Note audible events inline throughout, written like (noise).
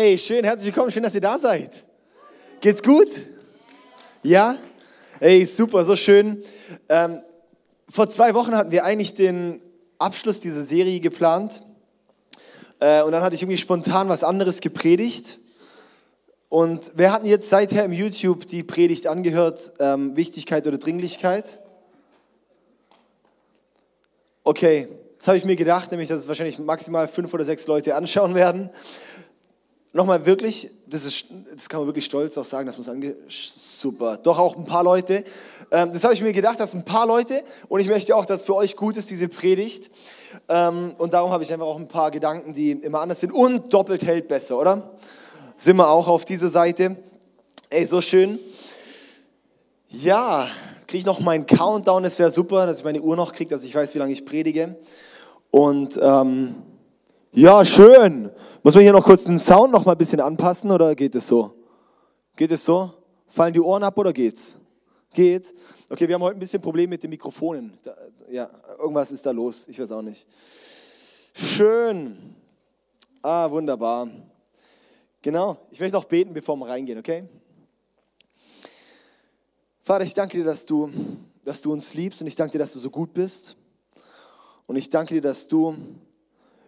Hey, schön, herzlich willkommen, schön, dass ihr da seid. Geht's gut? Ja? Hey, super, so schön. Ähm, vor zwei Wochen hatten wir eigentlich den Abschluss dieser Serie geplant. Äh, und dann hatte ich irgendwie spontan was anderes gepredigt. Und wer hat jetzt seither im YouTube die Predigt angehört? Ähm, Wichtigkeit oder Dringlichkeit? Okay, das habe ich mir gedacht, nämlich, dass es wahrscheinlich maximal fünf oder sechs Leute anschauen werden. Nochmal wirklich, das, ist, das kann man wirklich stolz auch sagen, dass man es ange... Super, doch auch ein paar Leute. Ähm, das habe ich mir gedacht, dass ein paar Leute, und ich möchte auch, dass für euch gut ist, diese Predigt. Ähm, und darum habe ich einfach auch ein paar Gedanken, die immer anders sind. Und doppelt hält besser, oder? Sind wir auch auf dieser Seite. Ey, so schön. Ja, kriege ich noch meinen Countdown, das wäre super, dass ich meine Uhr noch kriege, dass ich weiß, wie lange ich predige. Und ähm, ja, schön. Muss man hier noch kurz den Sound noch mal ein bisschen anpassen oder geht es so? Geht es so? Fallen die Ohren ab oder geht's? Geht. Okay, wir haben heute ein bisschen Problem mit den Mikrofonen. Da, ja, irgendwas ist da los. Ich weiß auch nicht. Schön. Ah, wunderbar. Genau. Ich möchte noch beten, bevor wir reingehen, okay? Vater, ich danke dir, dass du, dass du uns liebst und ich danke dir, dass du so gut bist. Und ich danke dir, dass du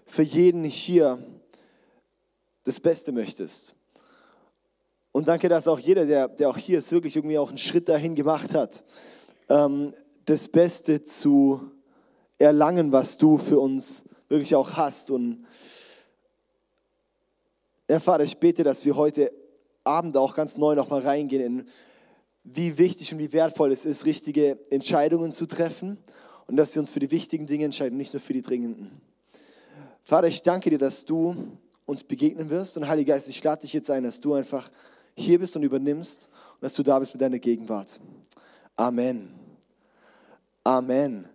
für jeden hier das Beste möchtest. Und danke, dass auch jeder, der, der auch hier ist, wirklich irgendwie auch einen Schritt dahin gemacht hat, ähm, das Beste zu erlangen, was du für uns wirklich auch hast. Und ja, Vater, ich bete, dass wir heute Abend auch ganz neu nochmal reingehen in wie wichtig und wie wertvoll es ist, richtige Entscheidungen zu treffen und dass wir uns für die wichtigen Dinge entscheiden, nicht nur für die dringenden. Vater, ich danke dir, dass du uns begegnen wirst und Heiliger Geist, ich lade dich jetzt ein, dass du einfach hier bist und übernimmst und dass du da bist mit deiner Gegenwart. Amen. Amen.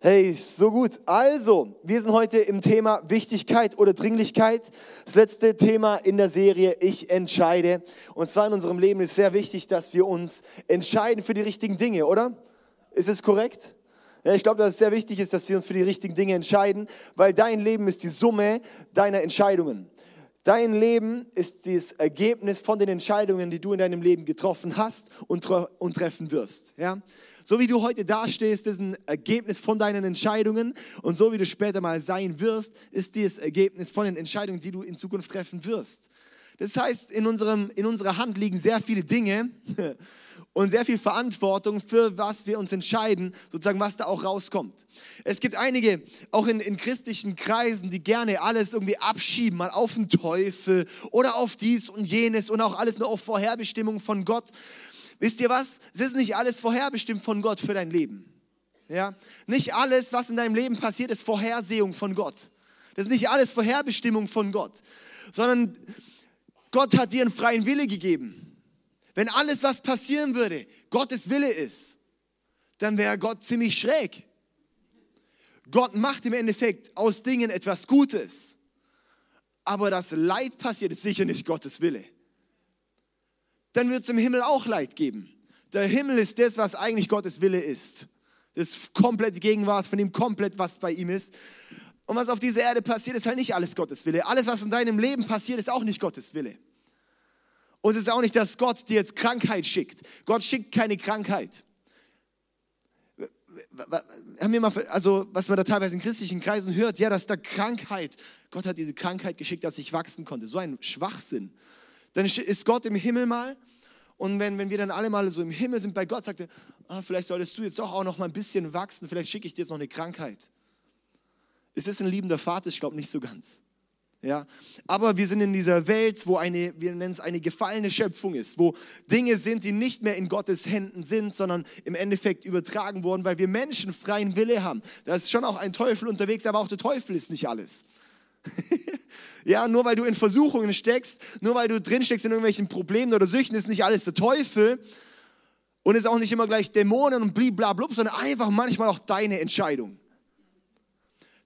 Hey, so gut. Also, wir sind heute im Thema Wichtigkeit oder Dringlichkeit. Das letzte Thema in der Serie Ich entscheide. Und zwar in unserem Leben ist sehr wichtig, dass wir uns entscheiden für die richtigen Dinge, oder? Ist es korrekt? Ja, ich glaube, dass es sehr wichtig ist, dass wir uns für die richtigen Dinge entscheiden, weil dein Leben ist die Summe deiner Entscheidungen. Dein Leben ist das Ergebnis von den Entscheidungen, die du in deinem Leben getroffen hast und, und treffen wirst. Ja? So wie du heute dastehst, ist ein Ergebnis von deinen Entscheidungen und so wie du später mal sein wirst, ist das Ergebnis von den Entscheidungen, die du in Zukunft treffen wirst. Das heißt, in, unserem, in unserer Hand liegen sehr viele Dinge (laughs) und sehr viel Verantwortung für was wir uns entscheiden, sozusagen was da auch rauskommt. Es gibt einige, auch in, in christlichen Kreisen, die gerne alles irgendwie abschieben, mal auf den Teufel oder auf dies und jenes und auch alles nur auf Vorherbestimmung von Gott. Wisst ihr was? Es ist nicht alles vorherbestimmt von Gott für dein Leben. Ja? Nicht alles, was in deinem Leben passiert, ist Vorhersehung von Gott. Das ist nicht alles Vorherbestimmung von Gott, sondern Gott hat dir einen freien Wille gegeben. Wenn alles, was passieren würde, Gottes Wille ist, dann wäre Gott ziemlich schräg. Gott macht im Endeffekt aus Dingen etwas Gutes. Aber das Leid passiert, ist sicher nicht Gottes Wille dann wird es im Himmel auch Leid geben. Der Himmel ist das, was eigentlich Gottes Wille ist. Das ist komplett Gegenwart von ihm, komplett was bei ihm ist. Und was auf dieser Erde passiert, ist halt nicht alles Gottes Wille. Alles, was in deinem Leben passiert, ist auch nicht Gottes Wille. Und es ist auch nicht, dass Gott dir jetzt Krankheit schickt. Gott schickt keine Krankheit. Haben wir mal, also was man da teilweise in christlichen Kreisen hört, ja, dass da Krankheit, Gott hat diese Krankheit geschickt, dass ich wachsen konnte. So ein Schwachsinn. Dann ist Gott im Himmel mal und wenn, wenn wir dann alle mal so im Himmel sind bei Gott, sagt er, ah, vielleicht solltest du jetzt doch auch noch mal ein bisschen wachsen, vielleicht schicke ich dir jetzt noch eine Krankheit. Ist es ein liebender Vater? Ich glaube nicht so ganz. Ja, aber wir sind in dieser Welt, wo eine, wir nennen es eine gefallene Schöpfung ist, wo Dinge sind, die nicht mehr in Gottes Händen sind, sondern im Endeffekt übertragen wurden, weil wir Menschen freien Wille haben. Da ist schon auch ein Teufel unterwegs, aber auch der Teufel ist nicht alles. (laughs) ja, nur weil du in Versuchungen steckst, nur weil du drin steckst in irgendwelchen Problemen oder Süchten, ist nicht alles der Teufel und ist auch nicht immer gleich Dämonen und bliblablub, sondern einfach manchmal auch deine Entscheidung.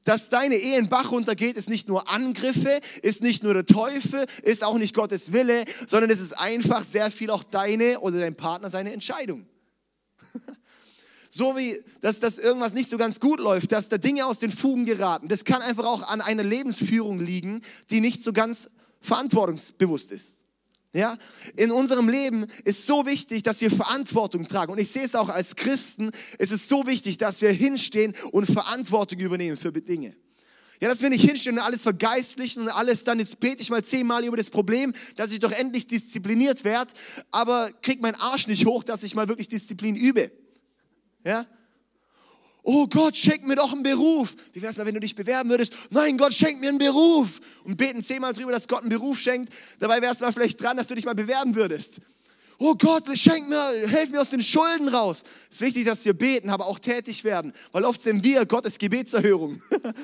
Dass deine Ehe in Bach runtergeht, ist nicht nur Angriffe, ist nicht nur der Teufel, ist auch nicht Gottes Wille, sondern es ist einfach sehr viel auch deine oder dein Partner seine Entscheidung. (laughs) so wie, dass, dass irgendwas nicht so ganz gut läuft, dass da Dinge aus den Fugen geraten. Das kann einfach auch an einer Lebensführung liegen, die nicht so ganz verantwortungsbewusst ist. Ja, in unserem Leben ist so wichtig, dass wir Verantwortung tragen. Und ich sehe es auch als Christen, es ist so wichtig, dass wir hinstehen und Verantwortung übernehmen für Dinge. Ja, dass wir nicht hinstehen und alles vergeistlichen und alles dann, jetzt bete ich mal zehnmal über das Problem, dass ich doch endlich diszipliniert werde, aber krieg meinen Arsch nicht hoch, dass ich mal wirklich Disziplin übe. Ja, Oh Gott, schenk mir doch einen Beruf. Wie wäre es mal, wenn du dich bewerben würdest? Nein, Gott, schenk mir einen Beruf. Und beten zehnmal drüber, dass Gott einen Beruf schenkt. Dabei wäre es mal vielleicht dran, dass du dich mal bewerben würdest. Oh Gott, schenk mir, helf mir aus den Schulden raus. Es ist wichtig, dass wir beten, aber auch tätig werden. Weil oft sind wir Gottes Gebetserhörung.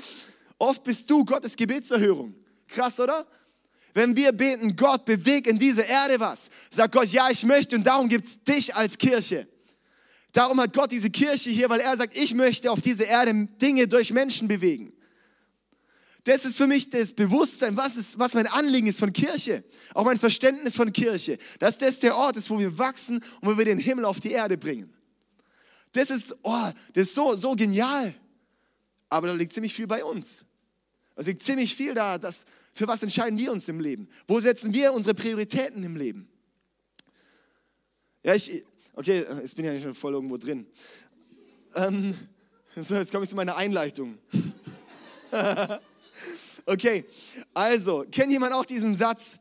(laughs) oft bist du Gottes Gebetserhörung. Krass, oder? Wenn wir beten, Gott, beweg in dieser Erde was. Sagt Gott, ja, ich möchte und darum gibt es dich als Kirche. Darum hat Gott diese Kirche hier, weil er sagt, ich möchte auf dieser Erde Dinge durch Menschen bewegen. Das ist für mich das Bewusstsein, was, ist, was mein Anliegen ist von Kirche. Auch mein Verständnis von Kirche. Dass das der Ort ist, wo wir wachsen und wo wir den Himmel auf die Erde bringen. Das ist, oh, das ist so, so genial. Aber da liegt ziemlich viel bei uns. Da liegt ziemlich viel da, dass, für was entscheiden wir uns im Leben? Wo setzen wir unsere Prioritäten im Leben? Ja, ich, Okay, jetzt bin ich ja schon voll irgendwo drin. Ähm, (laughs) so, jetzt komme ich zu meiner Einleitung. (laughs) okay, also, kennt jemand auch diesen Satz?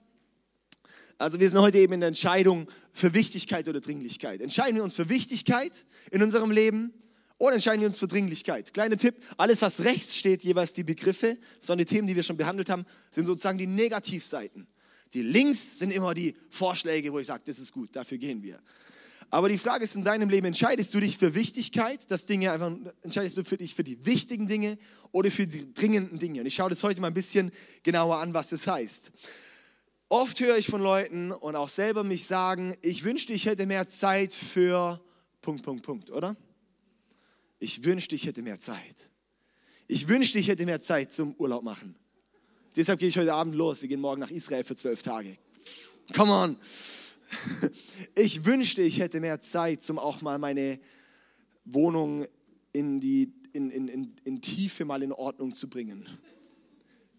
Also wir sind heute eben in der Entscheidung für Wichtigkeit oder Dringlichkeit. Entscheiden wir uns für Wichtigkeit in unserem Leben oder entscheiden wir uns für Dringlichkeit? Kleiner Tipp, alles was rechts steht, jeweils die Begriffe, waren die Themen, die wir schon behandelt haben, sind sozusagen die Negativseiten. Die links sind immer die Vorschläge, wo ich sage, das ist gut, dafür gehen wir. Aber die Frage ist in deinem Leben, entscheidest du dich für Wichtigkeit, das Dinge einfach, entscheidest du für dich für die wichtigen Dinge oder für die dringenden Dinge? Und ich schaue das heute mal ein bisschen genauer an, was das heißt. Oft höre ich von Leuten und auch selber mich sagen, ich wünschte, ich hätte mehr Zeit für Punkt, Punkt, Punkt, oder? Ich wünschte, ich hätte mehr Zeit. Ich wünschte, ich hätte mehr Zeit zum Urlaub machen. Deshalb gehe ich heute Abend los. Wir gehen morgen nach Israel für zwölf Tage. Come on. (laughs) Ich wünschte, ich hätte mehr Zeit, um auch mal meine Wohnung in, die, in, in, in, in Tiefe mal in Ordnung zu bringen.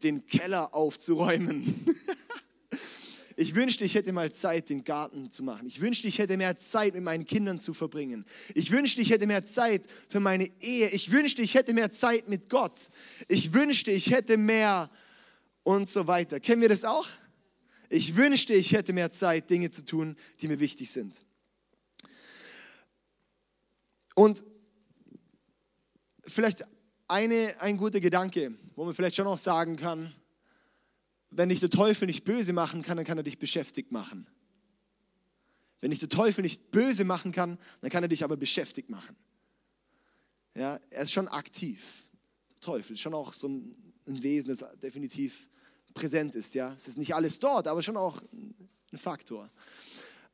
Den Keller aufzuräumen. (laughs) Ich wünschte, ich hätte mal Zeit, den Garten zu machen. Ich wünschte, ich hätte mehr Zeit mit meinen Kindern zu verbringen. Ich wünschte, ich hätte mehr Zeit für meine Ehe. Ich wünschte, ich hätte mehr Zeit mit Gott. Ich wünschte, ich hätte mehr und so weiter. Kennen wir das auch? Ich wünschte, ich hätte mehr Zeit, Dinge zu tun, die mir wichtig sind. Und vielleicht eine, ein guter Gedanke, wo man vielleicht schon auch sagen kann, wenn dich der Teufel nicht böse machen kann, dann kann er dich beschäftigt machen. Wenn dich der Teufel nicht böse machen kann, dann kann er dich aber beschäftigt machen. Ja, er ist schon aktiv. Der Teufel ist schon auch so ein Wesen, das definitiv präsent ist. Ja? Es ist nicht alles dort, aber schon auch ein Faktor.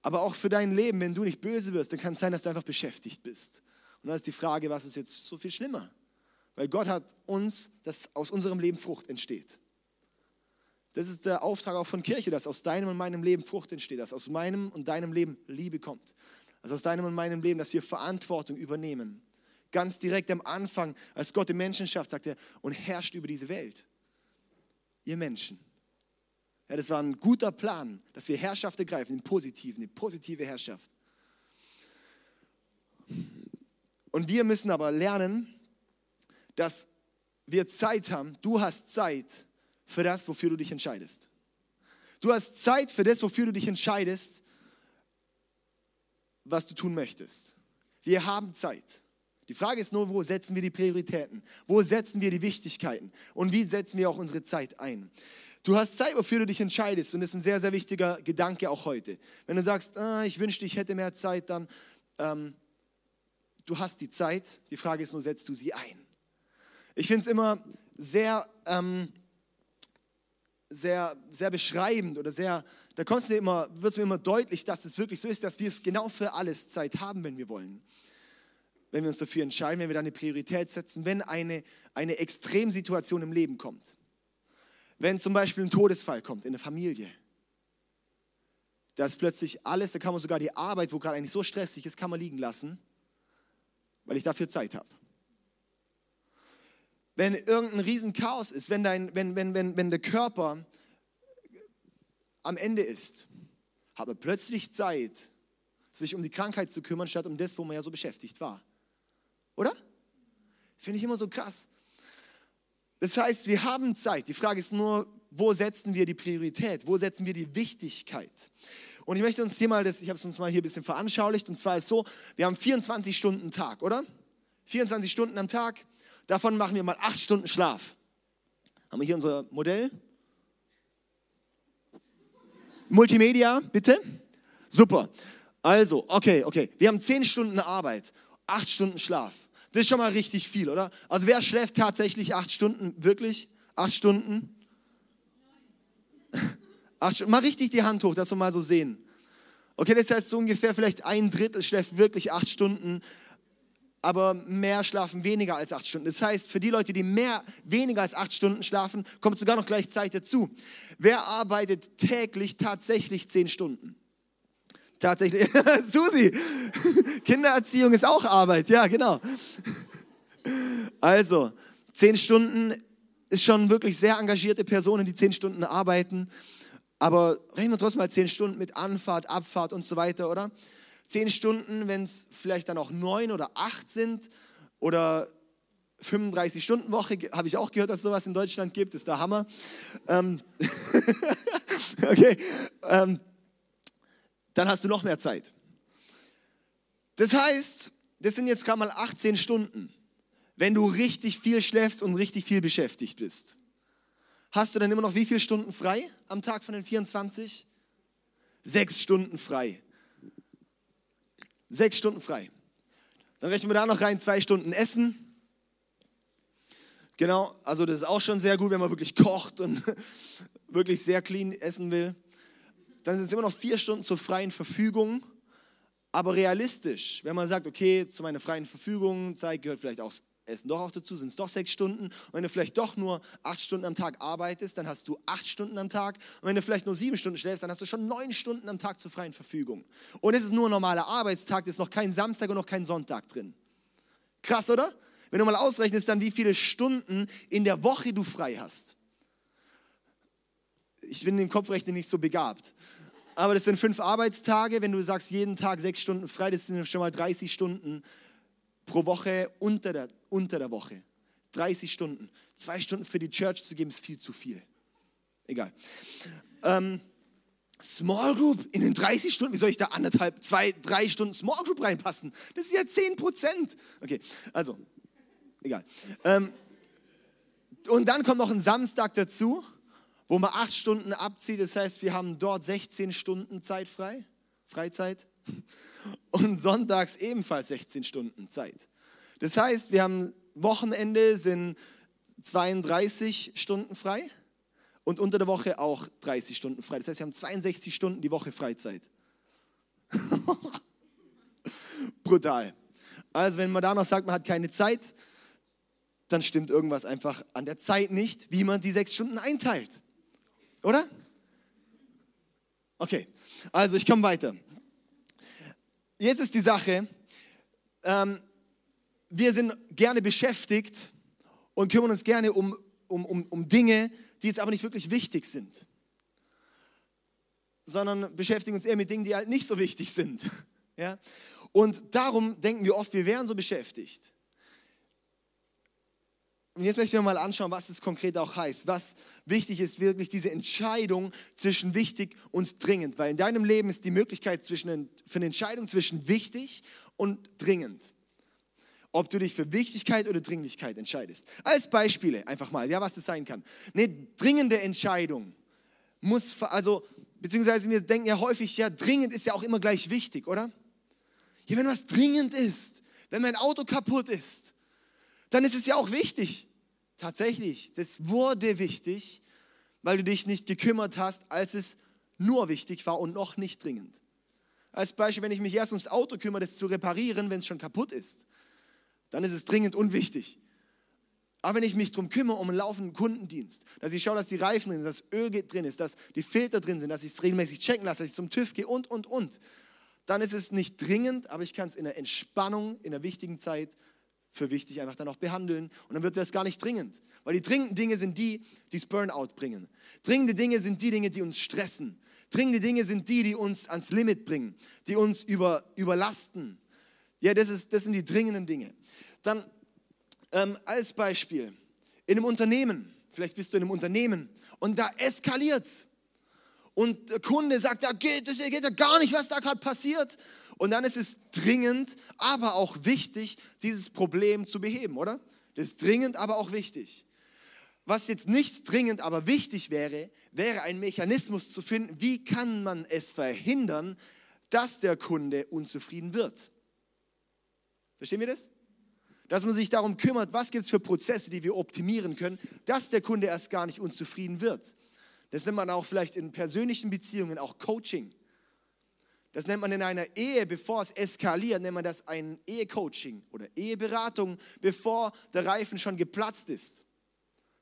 Aber auch für dein Leben, wenn du nicht böse wirst, dann kann es sein, dass du einfach beschäftigt bist. Und dann ist die Frage, was ist jetzt so viel schlimmer? Weil Gott hat uns, dass aus unserem Leben Frucht entsteht. Das ist der Auftrag auch von Kirche, dass aus deinem und meinem Leben Frucht entsteht, dass aus meinem und deinem Leben Liebe kommt. Dass aus deinem und meinem Leben, dass wir Verantwortung übernehmen. Ganz direkt am Anfang, als Gott den Menschen schafft, sagt er, und herrscht über diese Welt ihr Menschen. Ja, das war ein guter Plan, dass wir Herrschaft ergreifen, im Positiven, eine positive Herrschaft. Und wir müssen aber lernen, dass wir Zeit haben. Du hast Zeit für das, wofür du dich entscheidest. Du hast Zeit für das, wofür du dich entscheidest, was du tun möchtest. Wir haben Zeit. Die Frage ist nur, wo setzen wir die Prioritäten? Wo setzen wir die Wichtigkeiten? Und wie setzen wir auch unsere Zeit ein? Du hast Zeit, wofür du dich entscheidest. Und das ist ein sehr, sehr wichtiger Gedanke auch heute. Wenn du sagst, ah, ich wünschte, ich hätte mehr Zeit, dann ähm, du hast die Zeit. Die Frage ist nur, setzt du sie ein? Ich finde es immer sehr, ähm, sehr, sehr beschreibend oder sehr, da wird es mir immer deutlich, dass es wirklich so ist, dass wir genau für alles Zeit haben, wenn wir wollen wenn wir uns dafür entscheiden, wenn wir da eine Priorität setzen, wenn eine, eine Extremsituation im Leben kommt. Wenn zum Beispiel ein Todesfall kommt in der Familie. Da ist plötzlich alles, da kann man sogar die Arbeit, wo gerade eigentlich so stressig ist, kann man liegen lassen, weil ich dafür Zeit habe. Wenn irgendein Riesenchaos ist, wenn, dein, wenn, wenn, wenn, wenn der Körper am Ende ist, man plötzlich Zeit, sich um die Krankheit zu kümmern, statt um das, wo man ja so beschäftigt war. Oder? Finde ich immer so krass. Das heißt, wir haben Zeit. Die Frage ist nur, wo setzen wir die Priorität? Wo setzen wir die Wichtigkeit? Und ich möchte uns hier mal das, ich habe es uns mal hier ein bisschen veranschaulicht, und zwar ist so, wir haben 24 Stunden Tag, oder? 24 Stunden am Tag, davon machen wir mal 8 Stunden Schlaf. Haben wir hier unser Modell? Multimedia, bitte. Super. Also, okay, okay. Wir haben 10 Stunden Arbeit, 8 Stunden Schlaf. Das ist schon mal richtig viel, oder? Also wer schläft tatsächlich 8 Stunden, wirklich? 8 Stunden? (laughs) Acht, mal richtig die Hand hoch, dass wir mal so sehen. Okay, das heißt so ungefähr vielleicht ein Drittel schläft wirklich acht Stunden, aber mehr schlafen weniger als acht Stunden. Das heißt, für die Leute, die mehr, weniger als acht Stunden schlafen, kommt sogar noch gleich Zeit dazu. Wer arbeitet täglich tatsächlich zehn Stunden? Tatsächlich, (laughs) Susi, (laughs) Kindererziehung ist auch Arbeit, ja, genau. Also, zehn Stunden ist schon wirklich sehr engagierte Personen, die zehn Stunden arbeiten. Aber rechnen wir trotzdem mal zehn Stunden mit Anfahrt, Abfahrt und so weiter, oder? Zehn Stunden, wenn es vielleicht dann auch neun oder acht sind oder 35-Stunden-Woche, habe ich auch gehört, dass es sowas in Deutschland gibt, ist der Hammer. Ähm, (laughs) okay, ähm, dann hast du noch mehr Zeit. Das heißt, das sind jetzt gerade mal 18 Stunden, wenn du richtig viel schläfst und richtig viel beschäftigt bist. Hast du dann immer noch wie viele Stunden frei am Tag von den 24? Sechs Stunden frei. Sechs Stunden frei. Dann rechnen wir da noch rein zwei Stunden Essen. Genau, also das ist auch schon sehr gut, wenn man wirklich kocht und (laughs) wirklich sehr clean essen will. Dann sind es immer noch vier Stunden zur freien Verfügung. Aber realistisch, wenn man sagt, okay, zu meiner freien Verfügung Zeit gehört vielleicht auch Essen doch auch dazu, sind es doch sechs Stunden. Und wenn du vielleicht doch nur acht Stunden am Tag arbeitest, dann hast du acht Stunden am Tag. Und wenn du vielleicht nur sieben Stunden schläfst, dann hast du schon neun Stunden am Tag zur freien Verfügung. Und es ist nur ein normaler Arbeitstag, es ist noch kein Samstag und noch kein Sonntag drin. Krass, oder? Wenn du mal ausrechnest, dann wie viele Stunden in der Woche du frei hast. Ich bin im Kopfrechnen nicht so begabt. Aber das sind fünf Arbeitstage. Wenn du sagst, jeden Tag sechs Stunden frei, das sind schon mal 30 Stunden pro Woche unter der, unter der Woche. 30 Stunden. Zwei Stunden für die Church zu geben, ist viel zu viel. Egal. Ähm, Small Group in den 30 Stunden, wie soll ich da anderthalb, zwei, drei Stunden Small Group reinpassen? Das ist ja 10 Prozent. Okay, also, egal. Ähm, und dann kommt noch ein Samstag dazu, wo man acht Stunden abzieht. Das heißt, wir haben dort 16 Stunden Zeit frei, Freizeit (laughs) und sonntags ebenfalls 16 Stunden Zeit. Das heißt, wir haben Wochenende sind 32 Stunden frei und unter der Woche auch 30 Stunden frei. Das heißt, wir haben 62 Stunden die Woche Freizeit. (laughs) Brutal. Also wenn man da noch sagt, man hat keine Zeit, dann stimmt irgendwas einfach an der Zeit nicht, wie man die sechs Stunden einteilt. Oder? Okay, also ich komme weiter jetzt ist die Sache, ähm, wir sind gerne beschäftigt und kümmern uns gerne um, um, um, um Dinge, die jetzt aber nicht wirklich wichtig sind, sondern beschäftigen uns eher mit Dingen, die halt nicht so wichtig sind. (laughs) Ja? Und darum denken wir oft, wir wären so beschäftigt. Und jetzt möchten wir mal anschauen, was es konkret auch heißt. Was wichtig ist, wirklich diese Entscheidung zwischen wichtig und dringend. Weil in deinem Leben ist die Möglichkeit zwischen, für eine Entscheidung zwischen wichtig und dringend. Ob du dich für Wichtigkeit oder Dringlichkeit entscheidest. Als Beispiele einfach mal, ja, was das sein kann. Eine dringende Entscheidung muss, also, beziehungsweise wir denken ja häufig, ja, dringend ist ja auch immer gleich wichtig, oder? Ja, wenn was dringend ist, wenn mein Auto kaputt ist, dann ist es ja auch wichtig. Tatsächlich, das wurde wichtig, weil du dich nicht gekümmert hast, als es nur wichtig war und noch nicht dringend. Als Beispiel, wenn ich mich erst ums Auto kümmere, das zu reparieren, wenn es schon kaputt ist, dann ist es dringend unwichtig. Aber wenn ich mich darum kümmere, um einen laufenden Kundendienst, dass ich schaue, dass die Reifen drin sind, dass Öl drin ist, dass die Filter drin sind, dass ich es regelmäßig checken lasse, dass ich zum TÜV gehe und, und, und, dann ist es nicht dringend, aber ich kann es in der Entspannung, in der wichtigen Zeit für wichtig einfach dann auch behandeln. Und dann wird es gar nicht dringend. Weil die dringenden Dinge sind die, die das Burnout bringen. Dringende Dinge sind die Dinge, die uns stressen. Dringende Dinge sind die, die uns ans Limit bringen, die uns über, überlasten. Ja, das, ist, das sind die dringenden Dinge. Dann ähm, als Beispiel, in einem Unternehmen, vielleicht bist du in einem Unternehmen und da eskaliert es. Und der Kunde sagt, da geht, das geht ja gar nicht, was da gerade passiert. Und dann ist es dringend, aber auch wichtig, dieses Problem zu beheben, oder? Das ist dringend, aber auch wichtig. Was jetzt nicht dringend, aber wichtig wäre, wäre ein Mechanismus zu finden, wie kann man es verhindern, dass der Kunde unzufrieden wird. Verstehen wir das? Dass man sich darum kümmert, was gibt es für Prozesse, die wir optimieren können, dass der Kunde erst gar nicht unzufrieden wird. Das nennt man auch vielleicht in persönlichen Beziehungen auch Coaching. Das nennt man in einer Ehe, bevor es eskaliert, nennt man das ein Ehecoaching oder Eheberatung, bevor der Reifen schon geplatzt ist.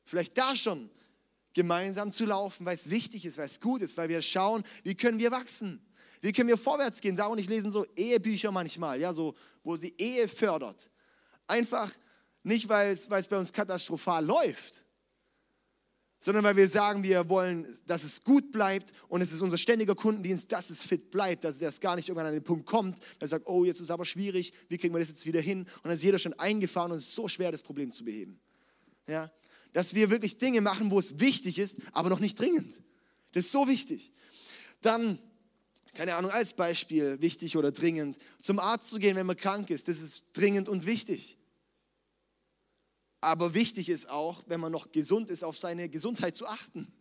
Vielleicht da schon gemeinsam zu laufen, weil es wichtig ist, weil es gut ist, weil wir schauen, wie können wir wachsen, wie können wir vorwärts gehen. Sarah und ich lesen so Ehebücher manchmal, ja, so, wo sie Ehe fördert. Einfach nicht, weil es, weil es bei uns katastrophal läuft, sondern weil wir sagen, wir wollen, dass es gut bleibt und es ist unser ständiger Kundendienst, dass es fit bleibt, dass es gar nicht irgendwann an den Punkt kommt, dass sagt, oh, jetzt ist es aber schwierig, wie kriegen wir das jetzt wieder hin? Und dann ist jeder schon eingefahren und es ist so schwer, das Problem zu beheben. Ja? Dass wir wirklich Dinge machen, wo es wichtig ist, aber noch nicht dringend. Das ist so wichtig. Dann, keine Ahnung, als Beispiel, wichtig oder dringend, zum Arzt zu gehen, wenn man krank ist, das ist dringend und wichtig. Aber wichtig ist auch, wenn man noch gesund ist, auf seine Gesundheit zu achten.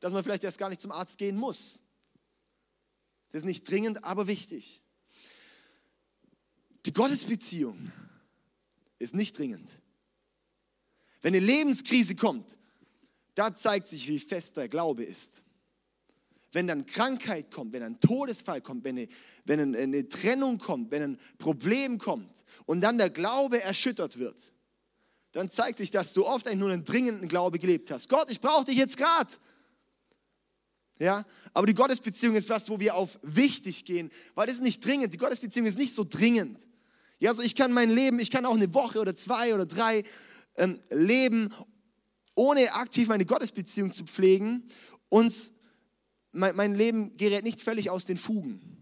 Dass man vielleicht erst gar nicht zum Arzt gehen muss. Das ist nicht dringend, aber wichtig. Die Gottesbeziehung ist nicht dringend. Wenn eine Lebenskrise kommt, da zeigt sich, wie fest der Glaube ist. Wenn dann Krankheit kommt, wenn ein Todesfall kommt, wenn eine, wenn eine Trennung kommt, wenn ein Problem kommt und dann der Glaube erschüttert wird, dann zeigt sich, dass du oft eigentlich nur einen dringenden Glaube gelebt hast. Gott, ich brauche dich jetzt gerade. Ja, aber die Gottesbeziehung ist was, wo wir auf wichtig gehen, weil das ist nicht dringend. Die Gottesbeziehung ist nicht so dringend. Ja, so ich kann mein Leben, ich kann auch eine Woche oder zwei oder drei ähm, leben, ohne aktiv meine Gottesbeziehung zu pflegen und mein, mein Leben gerät nicht völlig aus den Fugen.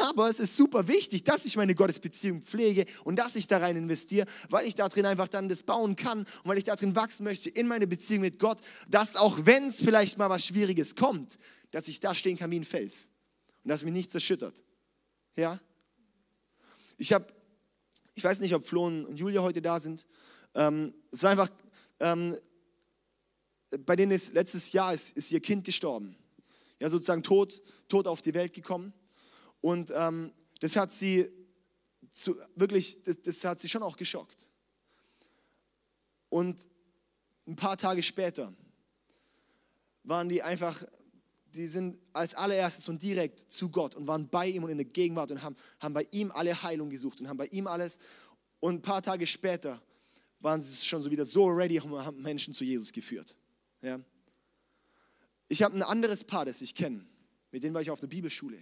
Aber es ist super wichtig, dass ich meine Gottesbeziehung pflege und dass ich da rein investiere, weil ich da drin einfach dann das bauen kann und weil ich da drin wachsen möchte in meine Beziehung mit Gott, dass auch wenn es vielleicht mal was Schwieriges kommt, dass ich da stehen kann wie ein Fels und dass mich nichts erschüttert. Ja? Ich habe, ich weiß nicht, ob Flo und Julia heute da sind. Ähm, es war einfach, ähm, bei denen ist letztes Jahr ist, ist ihr Kind gestorben. Ja, sozusagen tot, tot auf die Welt gekommen. Und ähm, das hat sie zu, wirklich, das, das hat sie schon auch geschockt. Und ein paar Tage später waren die einfach, die sind als allererstes und direkt zu Gott und waren bei ihm und in der Gegenwart und haben, haben bei ihm alle Heilung gesucht und haben bei ihm alles. Und ein paar Tage später waren sie schon so wieder so ready und haben Menschen zu Jesus geführt. Ja. Ich habe ein anderes Paar, das ich kenne. Mit denen war ich auf einer Bibelschule.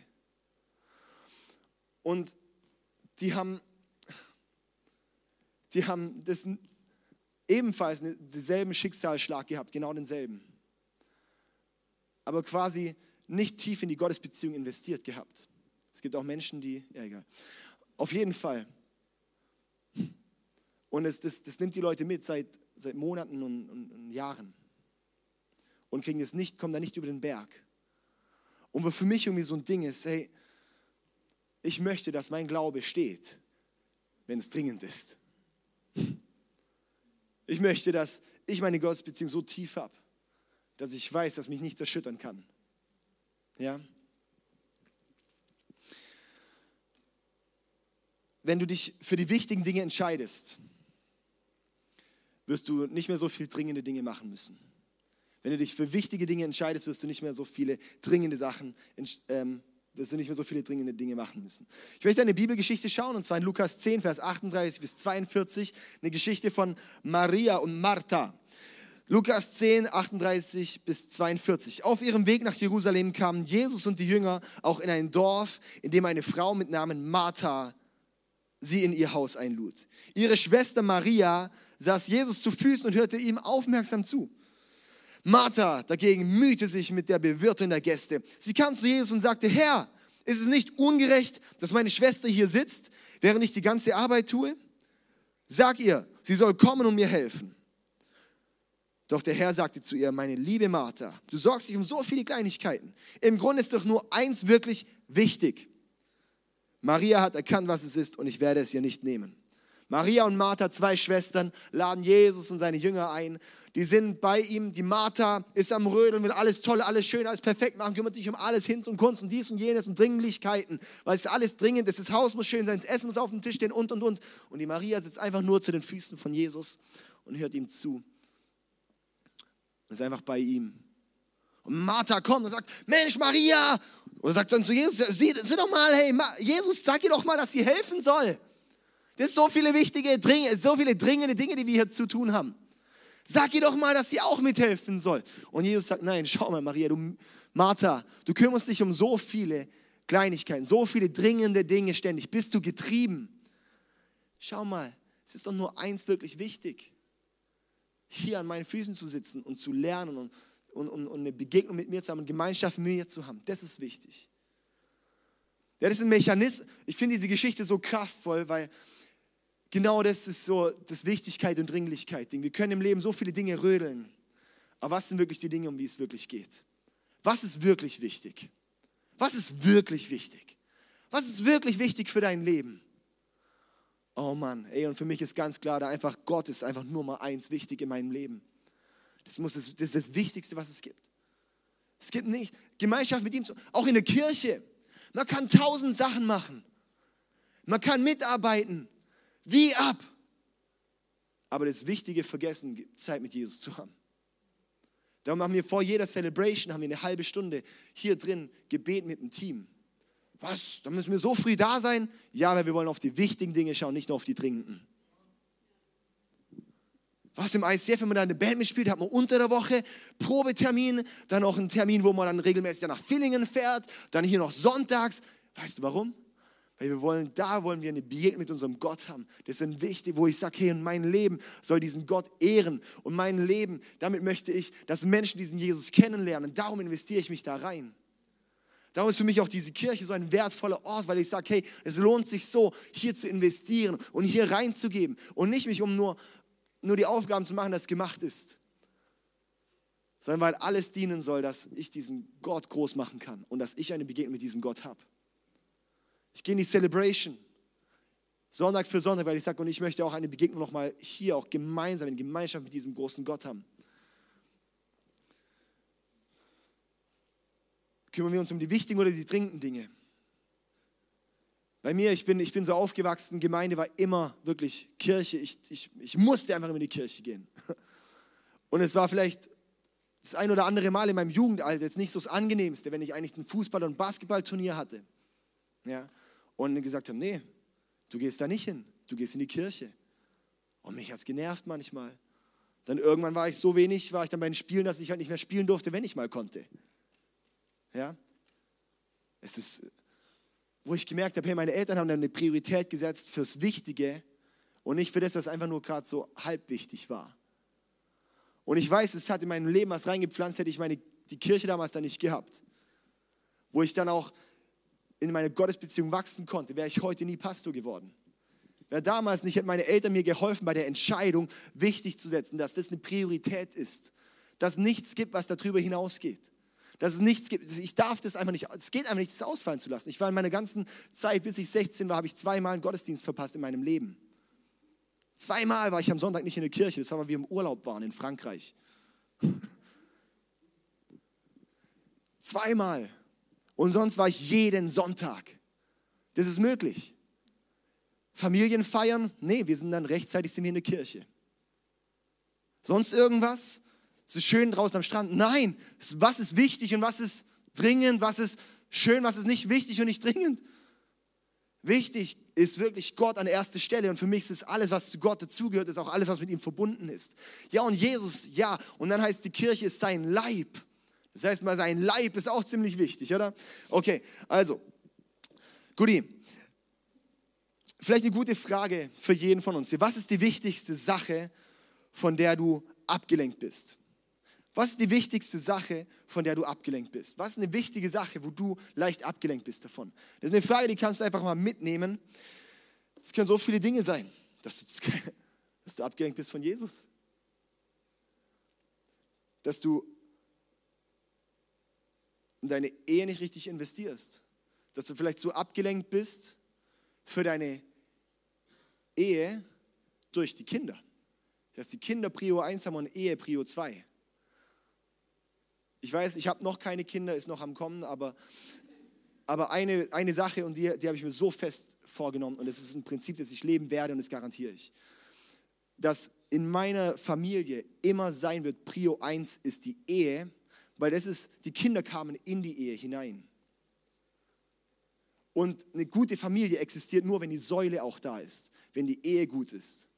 Und die haben, die haben das ebenfalls denselben Schicksalsschlag gehabt, genau denselben. Aber quasi nicht tief in die Gottesbeziehung investiert gehabt. Es gibt auch Menschen, die, ja egal. Auf jeden Fall. Und es, das, das nimmt die Leute mit seit, seit Monaten und, und, und Jahren. Und kriegen es nicht, kommen da nicht über den Berg. Und was für mich irgendwie so ein Ding ist, hey, ich möchte, dass mein Glaube steht, wenn es dringend ist. Ich möchte, dass ich meine Gottesbeziehung so tief habe, dass ich weiß, dass mich nichts erschüttern kann. Ja? Wenn du dich für die wichtigen Dinge entscheidest, wirst du nicht mehr so viel dringende Dinge machen müssen. Wenn du dich für wichtige Dinge entscheidest, wirst du nicht mehr so viele dringende Sachen ähm, wirst du nicht mehr so viele dringende Dinge machen müssen. Ich möchte eine Bibelgeschichte schauen, und zwar in Lukas 10, Vers 38 bis 42, eine Geschichte von Maria und Martha. Lukas 10, 38 bis 42. Auf ihrem Weg nach Jerusalem kamen Jesus und die Jünger auch in ein Dorf, in dem eine Frau mit Namen Martha sie in ihr Haus einlud. Ihre Schwester Maria saß Jesus zu Füßen und hörte ihm aufmerksam zu. Martha dagegen mühte sich mit der Bewirtung der Gäste. Sie kam zu Jesus und sagte, Herr, ist es nicht ungerecht, dass meine Schwester hier sitzt, während ich die ganze Arbeit tue? Sag ihr, sie soll kommen und mir helfen. Doch der Herr sagte zu ihr, meine liebe Martha, du sorgst dich um so viele Kleinigkeiten. Im Grunde ist doch nur eins wirklich wichtig. Maria hat erkannt, was es ist und ich werde es ihr nicht nehmen. Maria und Martha, zwei Schwestern, laden Jesus und seine Jünger ein. Die sind bei ihm. Die Martha ist am Rödeln, will alles toll, alles schön, alles perfekt machen, kümmert sich um alles Hinz und Kunst und dies und jenes und Dringlichkeiten, weil es alles dringend ist. Das Haus muss schön sein, das Essen muss auf dem Tisch stehen und und und. Und die Maria sitzt einfach nur zu den Füßen von Jesus und hört ihm zu. Und ist einfach bei ihm. Und Martha kommt und sagt: Mensch, Maria! Und sagt dann zu Jesus: Sieh, sieh doch mal, hey, Jesus, sag ihr doch mal, dass sie helfen soll. Das sind so viele wichtige, so viele dringende Dinge, die wir hier zu tun haben. Sag ihr doch mal, dass sie auch mithelfen soll. Und Jesus sagt, nein, schau mal, Maria, du, Martha, du kümmerst dich um so viele Kleinigkeiten, so viele dringende Dinge ständig. Bist du getrieben? Schau mal, es ist doch nur eins wirklich wichtig. Hier an meinen Füßen zu sitzen und zu lernen und, und, und, und eine Begegnung mit mir zu haben, eine Gemeinschaft mit mir zu haben. Das ist wichtig. Das ist ein Mechanismus. Ich finde diese Geschichte so kraftvoll, weil genau das ist so das Wichtigkeit und Dringlichkeit-Ding. Wir können im Leben so viele Dinge rödeln. Aber was sind wirklich die Dinge, um die es wirklich geht? Was ist wirklich wichtig? Was ist wirklich wichtig? Was ist wirklich wichtig für dein Leben? Oh Mann, ey, und für mich ist ganz klar, da einfach Gott ist einfach nur mal eins wichtig in meinem Leben. Das, muss, das ist das Wichtigste, was es gibt. Es gibt nicht Gemeinschaft mit ihm, auch in der Kirche. Man kann tausend Sachen machen. Man kann mitarbeiten wie ab. Aber das Wichtige vergessen, Zeit mit Jesus zu haben. Darum machen wir vor jeder Celebration haben wir eine halbe Stunde hier drin Gebet mit dem Team. Was? Da müssen wir so früh da sein? Ja, weil wir wollen auf die wichtigen Dinge schauen, nicht nur auf die dringenden. Was im ICF, wenn man da eine Band mitspielt, hat man unter der Woche Probetermin, dann auch einen Termin, wo man dann regelmäßig nach Villingen fährt, dann hier noch sonntags. Weißt du warum? Weil wir wollen, da wollen wir eine Begegnung mit unserem Gott haben. Das ist wichtig, wo ich sage, hey, und mein Leben soll diesen Gott ehren. Und mein Leben, damit möchte ich, dass Menschen diesen Jesus kennenlernen. Darum investiere ich mich da rein. Darum ist für mich auch diese Kirche so ein wertvoller Ort, weil ich sage, hey, es lohnt sich so, hier zu investieren und hier reinzugeben und nicht mich um nur, nur die Aufgaben zu machen, dass gemacht ist, sondern weil alles dienen soll, dass ich diesen Gott groß machen kann und dass ich eine Begegnung mit diesem Gott habe. Ich gehe in die Celebration. Sonntag für Sonntag, weil ich sage, und ich möchte auch eine Begegnung nochmal hier, auch gemeinsam in Gemeinschaft mit diesem großen Gott haben. Kümmern wir uns um die wichtigen oder die dringenden Dinge? Bei mir, ich bin, ich bin so aufgewachsen, Gemeinde war immer wirklich Kirche. Ich, ich, ich musste einfach immer in die Kirche gehen. Und es war vielleicht das ein oder andere Mal in meinem Jugendalter jetzt nicht so das Angenehmste, wenn ich eigentlich ein Fußball- und Basketballturnier hatte. Ja und gesagt haben, nee, du gehst da nicht hin, du gehst in die Kirche. Und mich hat es genervt manchmal. Dann irgendwann war ich so wenig, war ich dann bei den Spielen, dass ich halt nicht mehr spielen durfte, wenn ich mal konnte. Ja? Es ist, wo ich gemerkt habe, hey, meine Eltern haben dann eine Priorität gesetzt fürs Wichtige und nicht für das, was einfach nur gerade so halb wichtig war. Und ich weiß, es hat in meinem Leben was reingepflanzt, hätte ich meine, die Kirche damals dann nicht gehabt. Wo ich dann auch in meine Gottesbeziehung wachsen konnte, wäre ich heute nie Pastor geworden. Wäre damals nicht, hätten meine Eltern mir geholfen bei der Entscheidung, wichtig zu setzen, dass das eine Priorität ist. Dass es nichts gibt, was darüber hinausgeht. Dass es nichts gibt. Ich darf das einfach nicht, es geht einfach nicht, das ausfallen zu lassen. Ich war in meiner ganzen Zeit, bis ich 16 war, habe ich zweimal einen Gottesdienst verpasst in meinem Leben. Zweimal war ich am Sonntag nicht in der Kirche. Das war, weil wir im Urlaub waren in Frankreich. (laughs) Zweimal. Und sonst war ich jeden Sonntag. Das ist möglich. Familien feiern? Nee, wir sind dann rechtzeitig sind wir in der Kirche. Sonst irgendwas? Es ist schön draußen am Strand? Nein. Was ist wichtig und was ist dringend? Was ist schön? Was ist nicht wichtig und nicht dringend? Wichtig ist wirklich Gott an erster Stelle und für mich ist es alles, was zu Gott dazugehört, ist auch alles, was mit ihm verbunden ist. Ja, und Jesus, ja, und dann heißt die Kirche ist sein Leib. Das heißt mal, sein Leib ist auch ziemlich wichtig, oder? Okay, also, Guti, vielleicht eine gute Frage für jeden von uns hier. Was ist die wichtigste Sache, von der du abgelenkt bist? Was ist die wichtigste Sache, von der du abgelenkt bist? Was ist eine wichtige Sache, wo du leicht abgelenkt bist davon? Das ist eine Frage, die kannst du einfach mal mitnehmen. Es können so viele Dinge sein, dass du, (laughs) dass du abgelenkt bist von Jesus. Dass du in deine Ehe nicht richtig investierst. Dass du vielleicht so abgelenkt bist für deine Ehe durch die Kinder. Dass die Kinder Prio 1 haben und Ehe Prio 2. Ich weiß, ich habe noch keine Kinder, ist noch am Kommen, aber, aber eine, eine Sache, und die, die habe ich mir so fest vorgenommen, und das ist ein Prinzip, das ich leben werde, und das garantiere ich, dass in meiner Familie immer sein wird, Prio 1 ist die Ehe, weil das ist, die Kinder kamen in die Ehe hinein. Und eine gute Familie existiert nur, wenn die Säule auch da ist, wenn die Ehe gut ist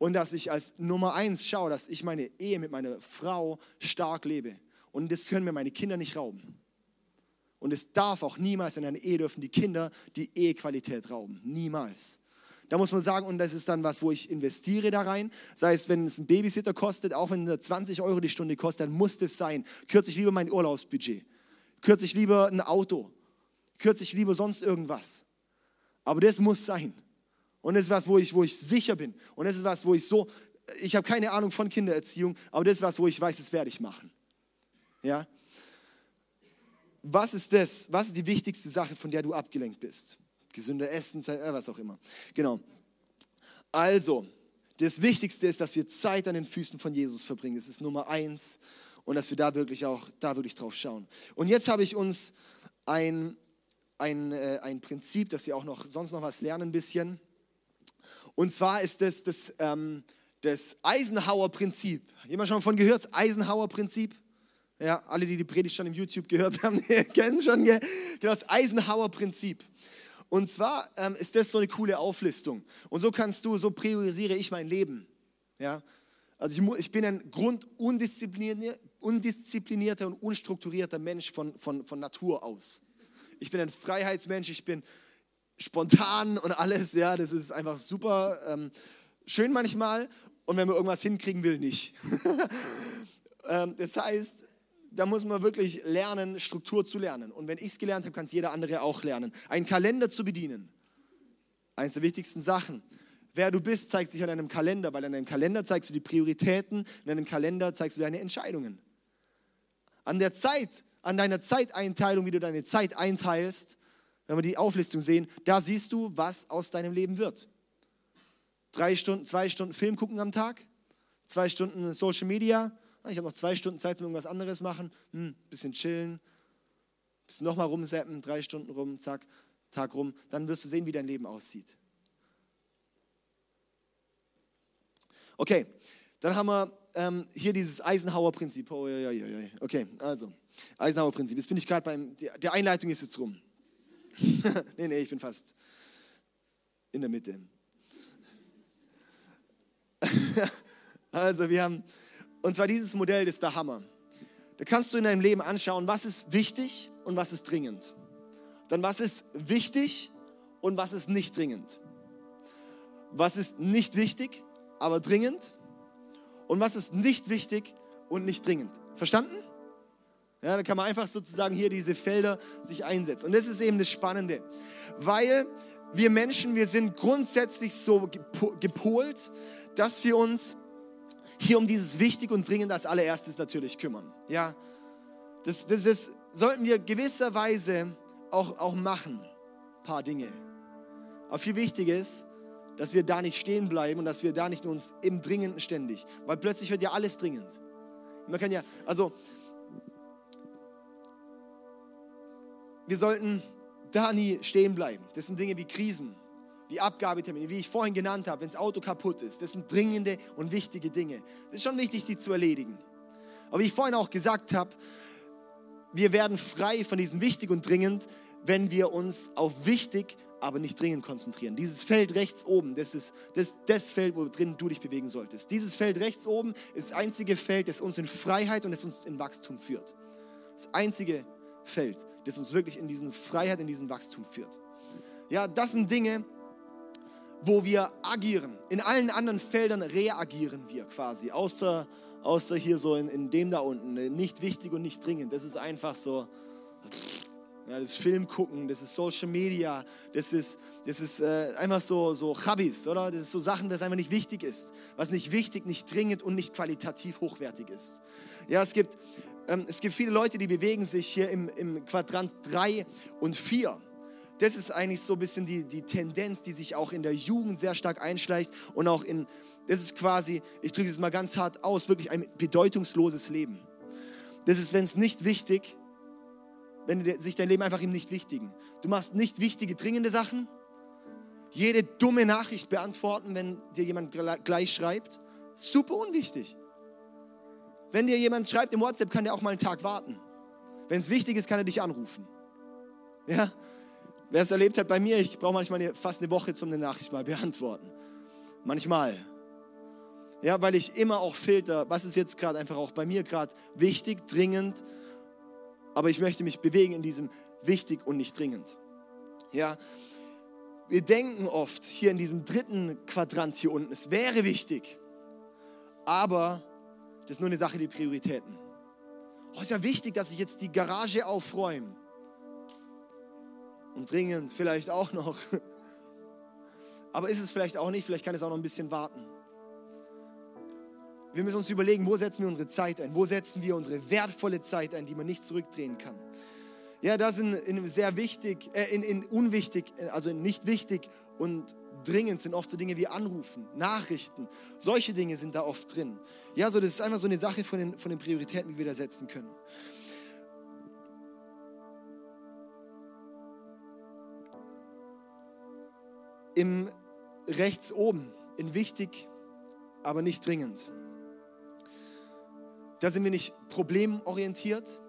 und dass ich als Nummer eins schaue, dass ich meine Ehe mit meiner Frau stark lebe. Und das können mir meine Kinder nicht rauben. Und es darf auch niemals in einer Ehe dürfen die Kinder die Ehequalität rauben. Niemals. Da muss man sagen, und das ist dann was, wo ich investiere da rein. Sei es, wenn es ein Babysitter kostet, auch wenn es 20 Euro die Stunde kostet, dann muss das sein. Kürze ich lieber mein Urlaubsbudget. Kürze ich lieber ein Auto. Kürze ich lieber sonst irgendwas. Aber das muss sein. Und das ist was, wo ich, wo ich sicher bin. Und das ist was, wo ich so, ich habe keine Ahnung von Kindererziehung, aber das ist was, wo ich weiß, das werde ich machen. Ja? Was ist das? Was ist die wichtigste Sache, von der du abgelenkt bist? Gesünder Essen, äh, was auch immer. Genau. Also, das Wichtigste ist, dass wir Zeit an den Füßen von Jesus verbringen. Das ist Nummer eins. Und dass wir da wirklich auch, da wirklich drauf schauen. Und jetzt habe ich uns ein, ein, äh, ein Prinzip, dass wir auch noch sonst noch was lernen ein bisschen. Und zwar ist das das, ähm, das Eisenhower-Prinzip. Jemand schon von gehört? Das Eisenhower-Prinzip? Ja, alle, die die Predigt schon im YouTube gehört haben, (laughs) kennen schon genau das Eisenhower-Prinzip. Und zwar ähm, ist das so eine coole Auflistung. Und so kannst du, so priorisiere ich mein Leben. Ja? Also ich, ich bin ein grundundisziplinierter und unstrukturierter Mensch von, von, von Natur aus. Ich bin ein Freiheitsmensch, ich bin spontan und alles, ja, das ist einfach super ähm, schön manchmal und wenn man irgendwas hinkriegen will, nicht. (laughs) ähm, das heißt, da muss man wirklich lernen, Struktur zu lernen. Und wenn ich es gelernt habe, kann es jeder andere auch lernen. Einen Kalender zu bedienen. Eines der wichtigsten Sachen. Wer du bist, zeigt sich an deinem Kalender, weil an deinem Kalender zeigst du die Prioritäten, in deinem Kalender zeigst du deine Entscheidungen. An der Zeit, an deiner Zeiteinteilung, wie du deine Zeit einteilst, wenn wir die Auflistung sehen, da siehst du, was aus deinem Leben wird. Drei Stunden, zwei Stunden Film gucken am Tag, zwei Stunden Social Media, ich habe noch zwei Stunden Zeit zum irgendwas anderes machen, hm, bisschen chillen, bisschen nochmal rumseppen, drei Stunden rum, zack, Tag rum, dann wirst du sehen, wie dein Leben aussieht. Okay, dann haben wir ähm, hier dieses Eisenhower-Prinzip. Oh, ja, ja, ja. Okay, also, Eisenhower-Prinzip. Jetzt bin ich gerade beim, der Einleitung ist jetzt rum. (laughs) nee, nee, ich bin fast in der Mitte. (laughs) also wir haben, und zwar dieses Modell ist der Hammer. Da kannst du in deinem Leben anschauen, was ist wichtig und was ist dringend. Dann was ist wichtig und was ist nicht dringend. Was ist nicht wichtig, aber dringend. Und was ist nicht wichtig und nicht dringend. Verstanden? Ja, da kann man einfach sozusagen hier diese Felder sich einsetzen. Und das ist eben das Spannende, weil wir Menschen, wir sind grundsätzlich so gepolt, dass wir uns hier um dieses wichtig und dringend als allererstes natürlich kümmern. Ja, das, das, das sollten wir gewisserweise auch, auch machen, ein paar Dinge. Aber viel wichtiger ist, dass wir da nicht stehen bleiben und dass wir da nicht uns im Dringenden ständig, weil plötzlich wird ja alles dringend. Man kann ja, also wir sollten da nie stehen bleiben. Das sind Dinge wie Krisen, wie Abgabetermine, wie ich vorhin genannt habe, wenn das Auto kaputt ist. Das sind dringende und wichtige Dinge. Es ist schon wichtig, die zu erledigen. Aber wie ich vorhin auch gesagt habe, wir werden frei von diesem wichtig und dringend, wenn wir uns auf wichtig, aber nicht dringend konzentrieren. Dieses Feld rechts oben, das ist das, das Feld, wo drin du dich bewegen solltest. Dieses Feld rechts oben ist das einzige Feld, das uns in Freiheit und das uns in Wachstum führt. Das einzige Feld, das uns wirklich in diesen Freiheit, in diesen Wachstum führt. Ja, das sind Dinge, wo wir agieren. In allen anderen Feldern reagieren wir quasi, außer, außer hier so in, in dem da unten. Nicht wichtig und nicht dringend. Das ist einfach so. Ja, das ist Film gucken, das ist Social Media, das ist, das ist äh, einfach so, so Chabbis, oder? Das ist so Sachen, was einfach nicht wichtig ist. Was nicht wichtig, nicht dringend und nicht qualitativ hochwertig ist. Ja, es gibt, ähm, es gibt viele Leute, die bewegen sich hier im, im Quadrant 3 und 4 das ist eigentlich so ein bisschen die, die Tendenz, die sich auch in der Jugend sehr stark einschleicht und auch in, das ist quasi, ich drücke es mal ganz hart aus, wirklich ein bedeutungsloses Leben. Das ist, wenn es nicht wichtig, wenn sich dein Leben einfach ihm nicht wichtigen. Du machst nicht wichtige, dringende Sachen, jede dumme Nachricht beantworten, wenn dir jemand gleich schreibt, super unwichtig. Wenn dir jemand schreibt im WhatsApp, kann der auch mal einen Tag warten. Wenn es wichtig ist, kann er dich anrufen. Ja, Wer es erlebt hat bei mir, ich brauche manchmal fast eine Woche, um eine Nachricht mal beantworten. Manchmal. Ja, weil ich immer auch filter, was ist jetzt gerade einfach auch bei mir gerade wichtig, dringend, aber ich möchte mich bewegen in diesem wichtig und nicht dringend. Ja, wir denken oft hier in diesem dritten Quadrant hier unten, es wäre wichtig, aber das ist nur eine Sache der Prioritäten. Oh, es ist ja wichtig, dass ich jetzt die Garage aufräume und dringend vielleicht auch noch. Aber ist es vielleicht auch nicht, vielleicht kann es auch noch ein bisschen warten. Wir müssen uns überlegen, wo setzen wir unsere Zeit ein? Wo setzen wir unsere wertvolle Zeit ein, die man nicht zurückdrehen kann? Ja, das sind in sehr wichtig, äh, in, in unwichtig, also nicht wichtig und dringend sind oft so Dinge wie Anrufen, Nachrichten. Solche Dinge sind da oft drin. Ja, so das ist einfach so eine Sache von den, von den Prioritäten, wie wir da setzen können. Im rechts oben, in wichtig, aber nicht dringend. Da sind wir nicht problemorientiert,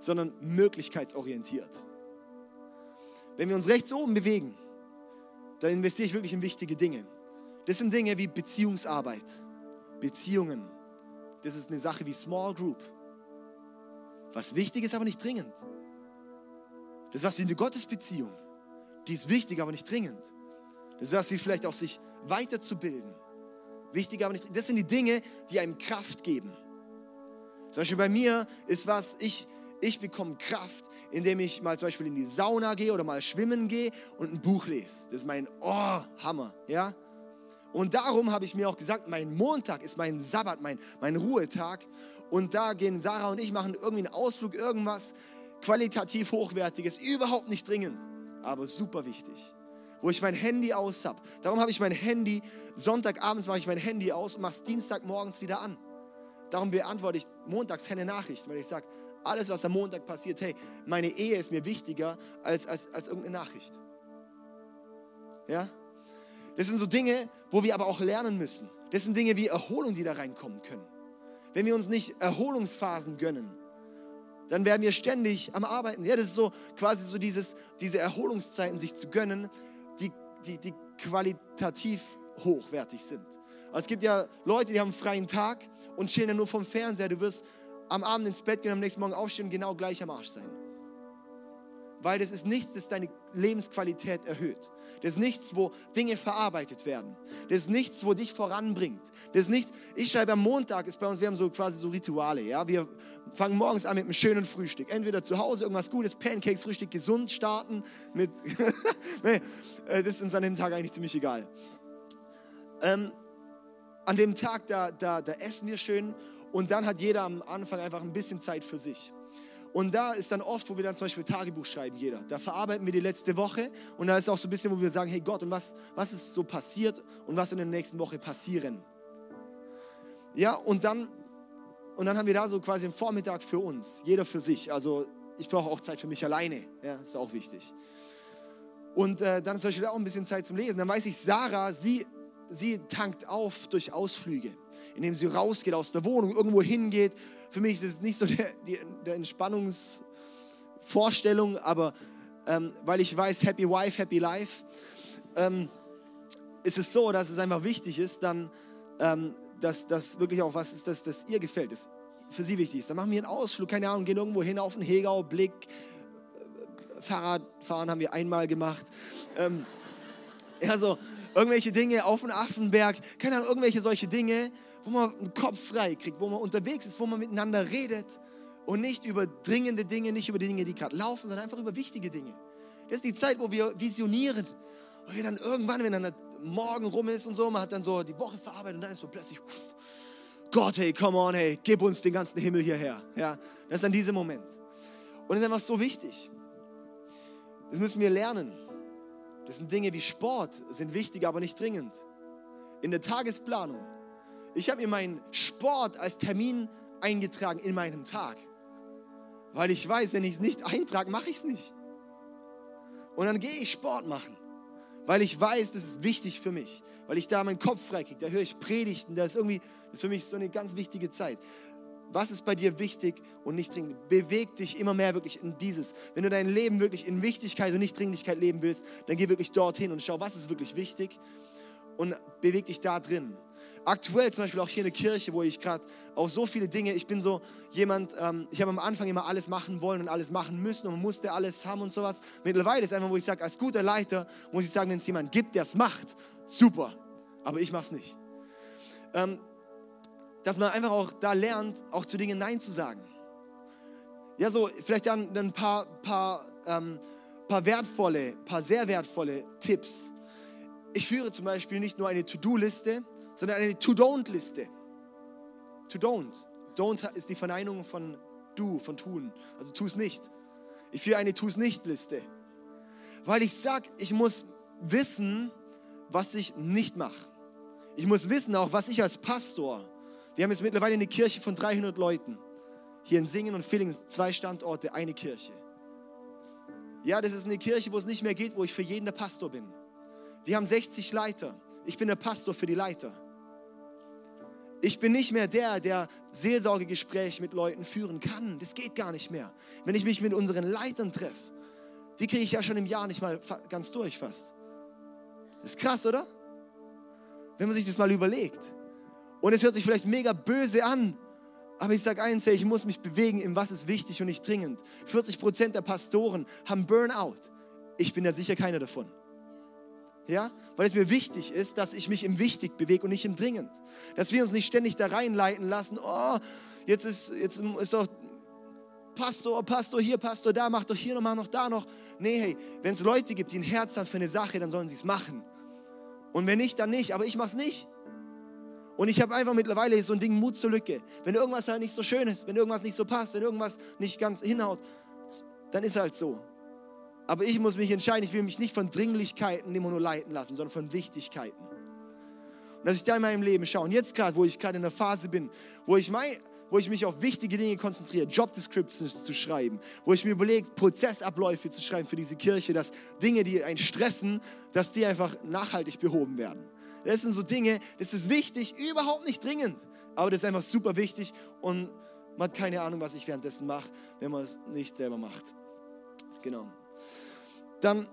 sondern möglichkeitsorientiert. Wenn wir uns rechts oben bewegen, dann investiere ich wirklich in wichtige Dinge. Das sind Dinge wie Beziehungsarbeit, Beziehungen. Das ist eine Sache wie Small Group. Was wichtig ist, aber nicht dringend. Das ist was wie eine Gottesbeziehung die ist wichtig, aber nicht dringend. Das heißt, wie vielleicht auch sich weiterzubilden. Wichtig, aber nicht dringend. Das sind die Dinge, die einem Kraft geben. Zum Beispiel bei mir ist was, ich, ich bekomme Kraft, indem ich mal zum Beispiel in die Sauna gehe oder mal schwimmen gehe und ein Buch lese. Das ist mein Oh, Hammer, ja? Und darum habe ich mir auch gesagt, mein Montag ist mein Sabbat, mein, mein Ruhetag. Und da gehen Sarah und ich machen irgendwie einen Ausflug, irgendwas qualitativ hochwertiges, überhaupt nicht dringend aber super wichtig. Wo ich mein Handy aus habe. Darum habe ich mein Handy, Sonntagabends mache ich mein Handy aus und mache es Dienstagmorgens wieder an. Darum beantworte ich montags keine Nachricht, weil ich sage, alles, was am Montag passiert, hey, meine Ehe ist mir wichtiger als, als, als irgendeine Nachricht. Ja? Das sind so Dinge, wo wir aber auch lernen müssen. Das sind Dinge wie Erholung, die da reinkommen können. Wenn wir uns nicht Erholungsphasen gönnen, dann werden wir ständig am Arbeiten. Ja, das ist so quasi so dieses, diese Erholungszeiten sich zu gönnen, die, die, die qualitativ hochwertig sind. Also es gibt ja Leute, die haben einen freien Tag und chillen dann nur vom Fernseher. Du wirst am Abend ins Bett gehen, am nächsten Morgen aufstehen und genau gleich am Arsch sein weil das ist nichts, das deine Lebensqualität erhöht. Das ist nichts, wo Dinge verarbeitet werden. Das ist nichts, wo dich voranbringt. Das ist nichts, ich schreibe am Montag, ist bei uns, wir haben so quasi so Rituale, ja. Wir fangen morgens an mit einem schönen Frühstück. Entweder zu Hause irgendwas Gutes, Pancakes, Frühstück gesund starten mit, (laughs) nee, äh, das ist uns an dem Tag eigentlich ziemlich egal. Ähm, an dem Tag, da, da, da essen wir schön und dann hat jeder am Anfang einfach ein bisschen Zeit für sich. Und da ist dann oft, wo wir dann zum Beispiel Tagebuch schreiben, jeder. Da verarbeiten wir die letzte Woche und da ist auch so ein bisschen, wo wir sagen, hey Gott, und was, was ist so passiert und was in der nächsten Woche passieren. Ja, und dann, und dann haben wir da so quasi einen Vormittag für uns, jeder für sich. Also ich brauche auch Zeit für mich alleine, ja, ist auch wichtig. Und äh, dann zum Beispiel auch ein bisschen Zeit zum Lesen. Dann weiß ich, Sarah, sie, sie tankt auf durch Ausflüge indem sie rausgeht aus der Wohnung, irgendwo hingeht. Für mich ist es nicht so (laughs) der, die, der Entspannungsvorstellung, aber ähm, weil ich weiß, Happy Wife, Happy Life, ähm, ist es so, dass es einfach wichtig ist, dann, ähm, dass das wirklich auch was ist, dass das ihr gefällt, das für sie wichtig ist. Dann machen wir einen Ausflug, keine Ahnung, gehen irgendwo hin auf den Hegau, Blick, Fahrradfahren haben wir einmal gemacht. Ähm, (laughs) ja, so irgendwelche Dinge auf den Affenberg, keine Ahnung, irgendwelche solche Dinge, wo man einen Kopf frei kriegt, wo man unterwegs ist, wo man miteinander redet und nicht über dringende Dinge, nicht über die Dinge, die gerade laufen, sondern einfach über wichtige Dinge. Das ist die Zeit, wo wir visionieren. Und wir dann irgendwann, wenn dann der Morgen rum ist und so, man hat dann so die Woche verarbeitet und dann ist so plötzlich, Gott, hey, come on, hey, gib uns den ganzen Himmel hierher. Ja, das ist dann dieser Moment. Und das ist einfach so wichtig. Das müssen wir lernen. Das sind Dinge wie Sport, sind wichtig, aber nicht dringend. In der Tagesplanung. Ich habe mir meinen Sport als Termin eingetragen in meinem Tag. Weil ich weiß, wenn ich es nicht eintrage, mache ich es nicht. Und dann gehe ich Sport machen. Weil ich weiß, das ist wichtig für mich. Weil ich da meinen Kopf freikriege. Da höre ich Predigten. Das ist irgendwie, das ist für mich so eine ganz wichtige Zeit. Was ist bei dir wichtig und nicht dringend? Beweg dich immer mehr wirklich in dieses. Wenn du dein Leben wirklich in Wichtigkeit und nicht Dringlichkeit leben willst, dann geh wirklich dorthin und schau, was ist wirklich wichtig und beweg dich da drin. Aktuell zum Beispiel auch hier in der Kirche, wo ich gerade auf so viele Dinge, ich bin so jemand, ähm, ich habe am Anfang immer alles machen wollen und alles machen müssen und man musste alles haben und sowas. Mittlerweile ist einfach, wo ich sage, als guter Leiter muss ich sagen, wenn es jemand gibt, der es macht, super, aber ich mache es nicht. Ähm, dass man einfach auch da lernt, auch zu Dingen Nein zu sagen. Ja, so vielleicht dann ein paar, paar, ähm, paar wertvolle, paar sehr wertvolle Tipps. Ich führe zum Beispiel nicht nur eine To-Do-Liste, sondern eine To-Don't-Liste. To-Don't. Don't ist die Verneinung von du, von tun. Also tu es nicht. Ich führe eine Tu es nicht-Liste. Weil ich sage, ich muss wissen, was ich nicht mache. Ich muss wissen auch, was ich als Pastor wir haben jetzt mittlerweile eine Kirche von 300 Leuten. Hier in Singen und Villingen, zwei Standorte, eine Kirche. Ja, das ist eine Kirche, wo es nicht mehr geht, wo ich für jeden der Pastor bin. Wir haben 60 Leiter. Ich bin der Pastor für die Leiter. Ich bin nicht mehr der, der Seelsorgegespräche mit Leuten führen kann. Das geht gar nicht mehr. Wenn ich mich mit unseren Leitern treffe, die kriege ich ja schon im Jahr nicht mal ganz durch fast. Ist krass, oder? Wenn man sich das mal überlegt. Und es hört sich vielleicht mega böse an, aber ich sage eins, ich muss mich bewegen, in was ist wichtig und nicht dringend. 40 Prozent der Pastoren haben Burnout. Ich bin ja sicher keiner davon. Ja, weil es mir wichtig ist, dass ich mich im Wichtig bewege und nicht im Dringend. Dass wir uns nicht ständig da reinleiten lassen, oh, jetzt ist, jetzt ist doch Pastor, Pastor hier, Pastor da, mach doch hier noch, mach noch da noch. Nee, hey, wenn es Leute gibt, die ein Herz haben für eine Sache, dann sollen sie es machen. Und wenn nicht, dann nicht. Aber ich mach's nicht. Und ich habe einfach mittlerweile so ein Ding Mut zur Lücke. Wenn irgendwas halt nicht so schön ist, wenn irgendwas nicht so passt, wenn irgendwas nicht ganz hinhaut, dann ist halt so. Aber ich muss mich entscheiden, ich will mich nicht von Dringlichkeiten immer nur leiten lassen, sondern von Wichtigkeiten. Und dass ich da in meinem Leben schaue. Und jetzt gerade, wo ich gerade in einer Phase bin, wo ich, mein, wo ich mich auf wichtige Dinge konzentriere, Job Descriptions zu schreiben, wo ich mir überlege, Prozessabläufe zu schreiben für diese Kirche, dass Dinge, die einen stressen, dass die einfach nachhaltig behoben werden. Das sind so Dinge, das ist wichtig, überhaupt nicht dringend, aber das ist einfach super wichtig und man hat keine Ahnung, was ich währenddessen mache, wenn man es nicht selber macht. Genau. Dann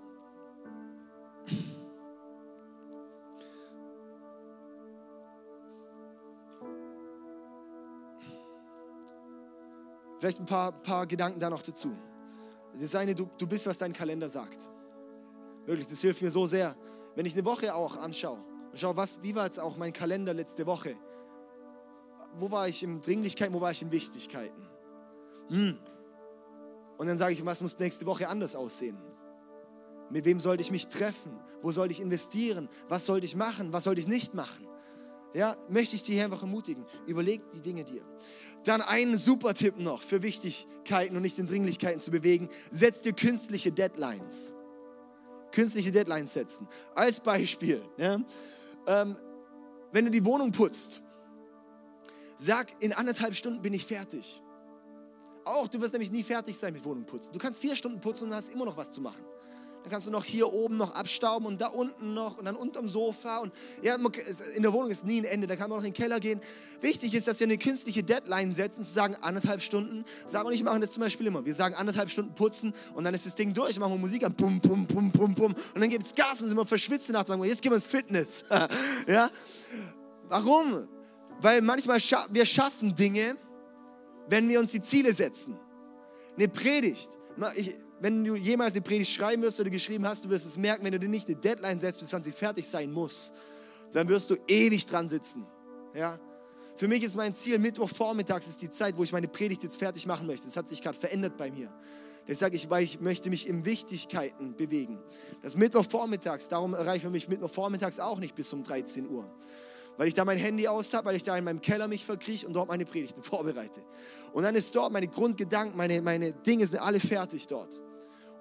Vielleicht ein paar, paar Gedanken da noch dazu. Das eine, du, du bist, was dein Kalender sagt. Wirklich, das hilft mir so sehr. Wenn ich eine Woche auch anschaue, und schau, was, wie war jetzt auch mein Kalender letzte Woche? Wo war ich in Dringlichkeiten, wo war ich in Wichtigkeiten? Hm. Und dann sage ich, was muss nächste Woche anders aussehen? Mit wem sollte ich mich treffen? Wo sollte ich investieren? Was sollte ich machen? Was sollte ich nicht machen? Ja, möchte ich dich einfach ermutigen. Überleg die Dinge dir. Dann einen super Tipp noch für Wichtigkeiten und nicht in Dringlichkeiten zu bewegen. Setz dir künstliche Deadlines. Künstliche Deadlines setzen. Als Beispiel. Ja, ähm, wenn du die Wohnung putzt, sag, in anderthalb Stunden bin ich fertig. Auch, du wirst nämlich nie fertig sein mit Wohnung putzen. Du kannst vier Stunden putzen und hast immer noch was zu machen. Dann kannst du noch hier oben noch abstauben und da unten noch und dann unterm Sofa. Und ja, in der Wohnung ist nie ein Ende. Da kann man noch in den Keller gehen. Wichtig ist, dass wir eine künstliche Deadline setzen, zu sagen, anderthalb Stunden. Sarah und ich machen das zum Beispiel immer. Wir sagen anderthalb Stunden putzen und dann ist das Ding durch. Machen wir Musik an. Pum, pum, pum, pum, pum. Und dann gibt es Gas und sind wir verschwitzt und sagen wir, jetzt gehen wir ins Fitness. (laughs) ja? Warum? Weil manchmal scha wir schaffen Dinge, wenn wir uns die Ziele setzen. Eine Predigt. Ich, wenn du jemals eine Predigt schreiben wirst oder geschrieben hast, du wirst es merken, wenn du dir nicht eine Deadline setzt, bis wann sie fertig sein muss, dann wirst du ewig dran sitzen. Ja? Für mich ist mein Ziel, Mittwochvormittags ist die Zeit, wo ich meine Predigt jetzt fertig machen möchte. Das hat sich gerade verändert bei mir. Das sage ich, weil ich möchte mich in Wichtigkeiten bewegen. Das Mittwochvormittags, darum erreichen wir mich Mittwochvormittags auch nicht bis um 13 Uhr. Weil ich da mein Handy aus habe, weil ich da in meinem Keller mich verkrieche und dort meine Predigten (laughs) vorbereite. Und dann ist dort meine Grundgedanken, meine, meine Dinge sind alle fertig dort.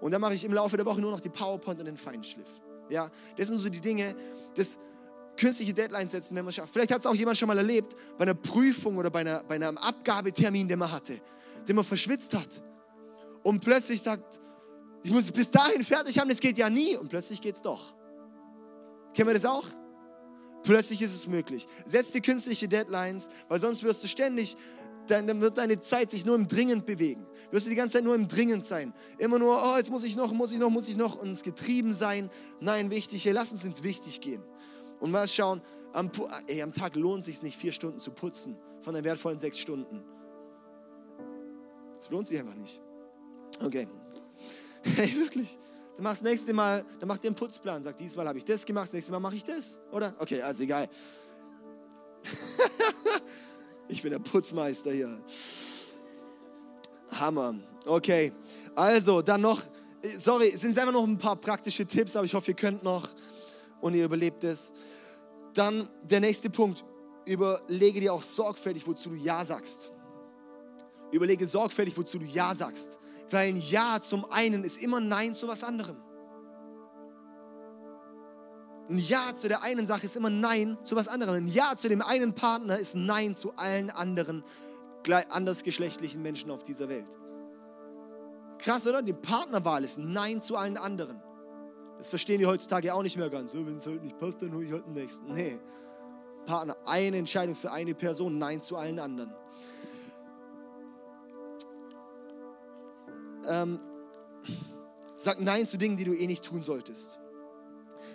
Und dann mache ich im Laufe der Woche nur noch die PowerPoint und den Feinschliff. Ja, das sind so die Dinge, das künstliche Deadlines setzen, wenn man schafft. Vielleicht hat es auch jemand schon mal erlebt, bei einer Prüfung oder bei, einer, bei einem Abgabetermin, den man hatte, den man verschwitzt hat und plötzlich sagt, ich muss bis dahin fertig haben, das geht ja nie und plötzlich geht es doch. Kennen wir das auch? Plötzlich ist es möglich. Setz dir künstliche Deadlines, weil sonst wirst du ständig, dann wird deine Zeit sich nur im Dringend bewegen. Wirst du die ganze Zeit nur im Dringend sein. Immer nur, oh, jetzt muss ich noch, muss ich noch, muss ich noch und ins Getrieben sein. Nein, wichtig, hey, lass uns ins Wichtig gehen. Und mal schauen, am, ey, am Tag lohnt es sich nicht, vier Stunden zu putzen von den wertvollen sechs Stunden. Das lohnt sich einfach nicht. Okay. (laughs) Hey, wirklich. Dann machst das nächste Mal, dann mach dir einen Putzplan. Sag, diesmal habe ich das gemacht, das nächste Mal mache ich das, oder? Okay, also egal. (laughs) ich bin der Putzmeister hier. Hammer. Okay, also dann noch, sorry, es sind einfach noch ein paar praktische Tipps, aber ich hoffe, ihr könnt noch und ihr überlebt es. Dann der nächste Punkt, überlege dir auch sorgfältig, wozu du Ja sagst. Überlege sorgfältig, wozu du Ja sagst. Weil ein Ja zum einen ist immer Nein zu was anderem. Ein Ja zu der einen Sache ist immer Nein zu was anderem. Ein Ja zu dem einen Partner ist Nein zu allen anderen andersgeschlechtlichen Menschen auf dieser Welt. Krass, oder? Die Partnerwahl ist Nein zu allen anderen. Das verstehen wir heutzutage auch nicht mehr ganz. Wenn es halt nicht passt, dann hole ich halt den nächsten. Nee. Partner, eine Entscheidung für eine Person, Nein zu allen anderen. ähm, sag Nein zu Dingen, die du eh nicht tun solltest.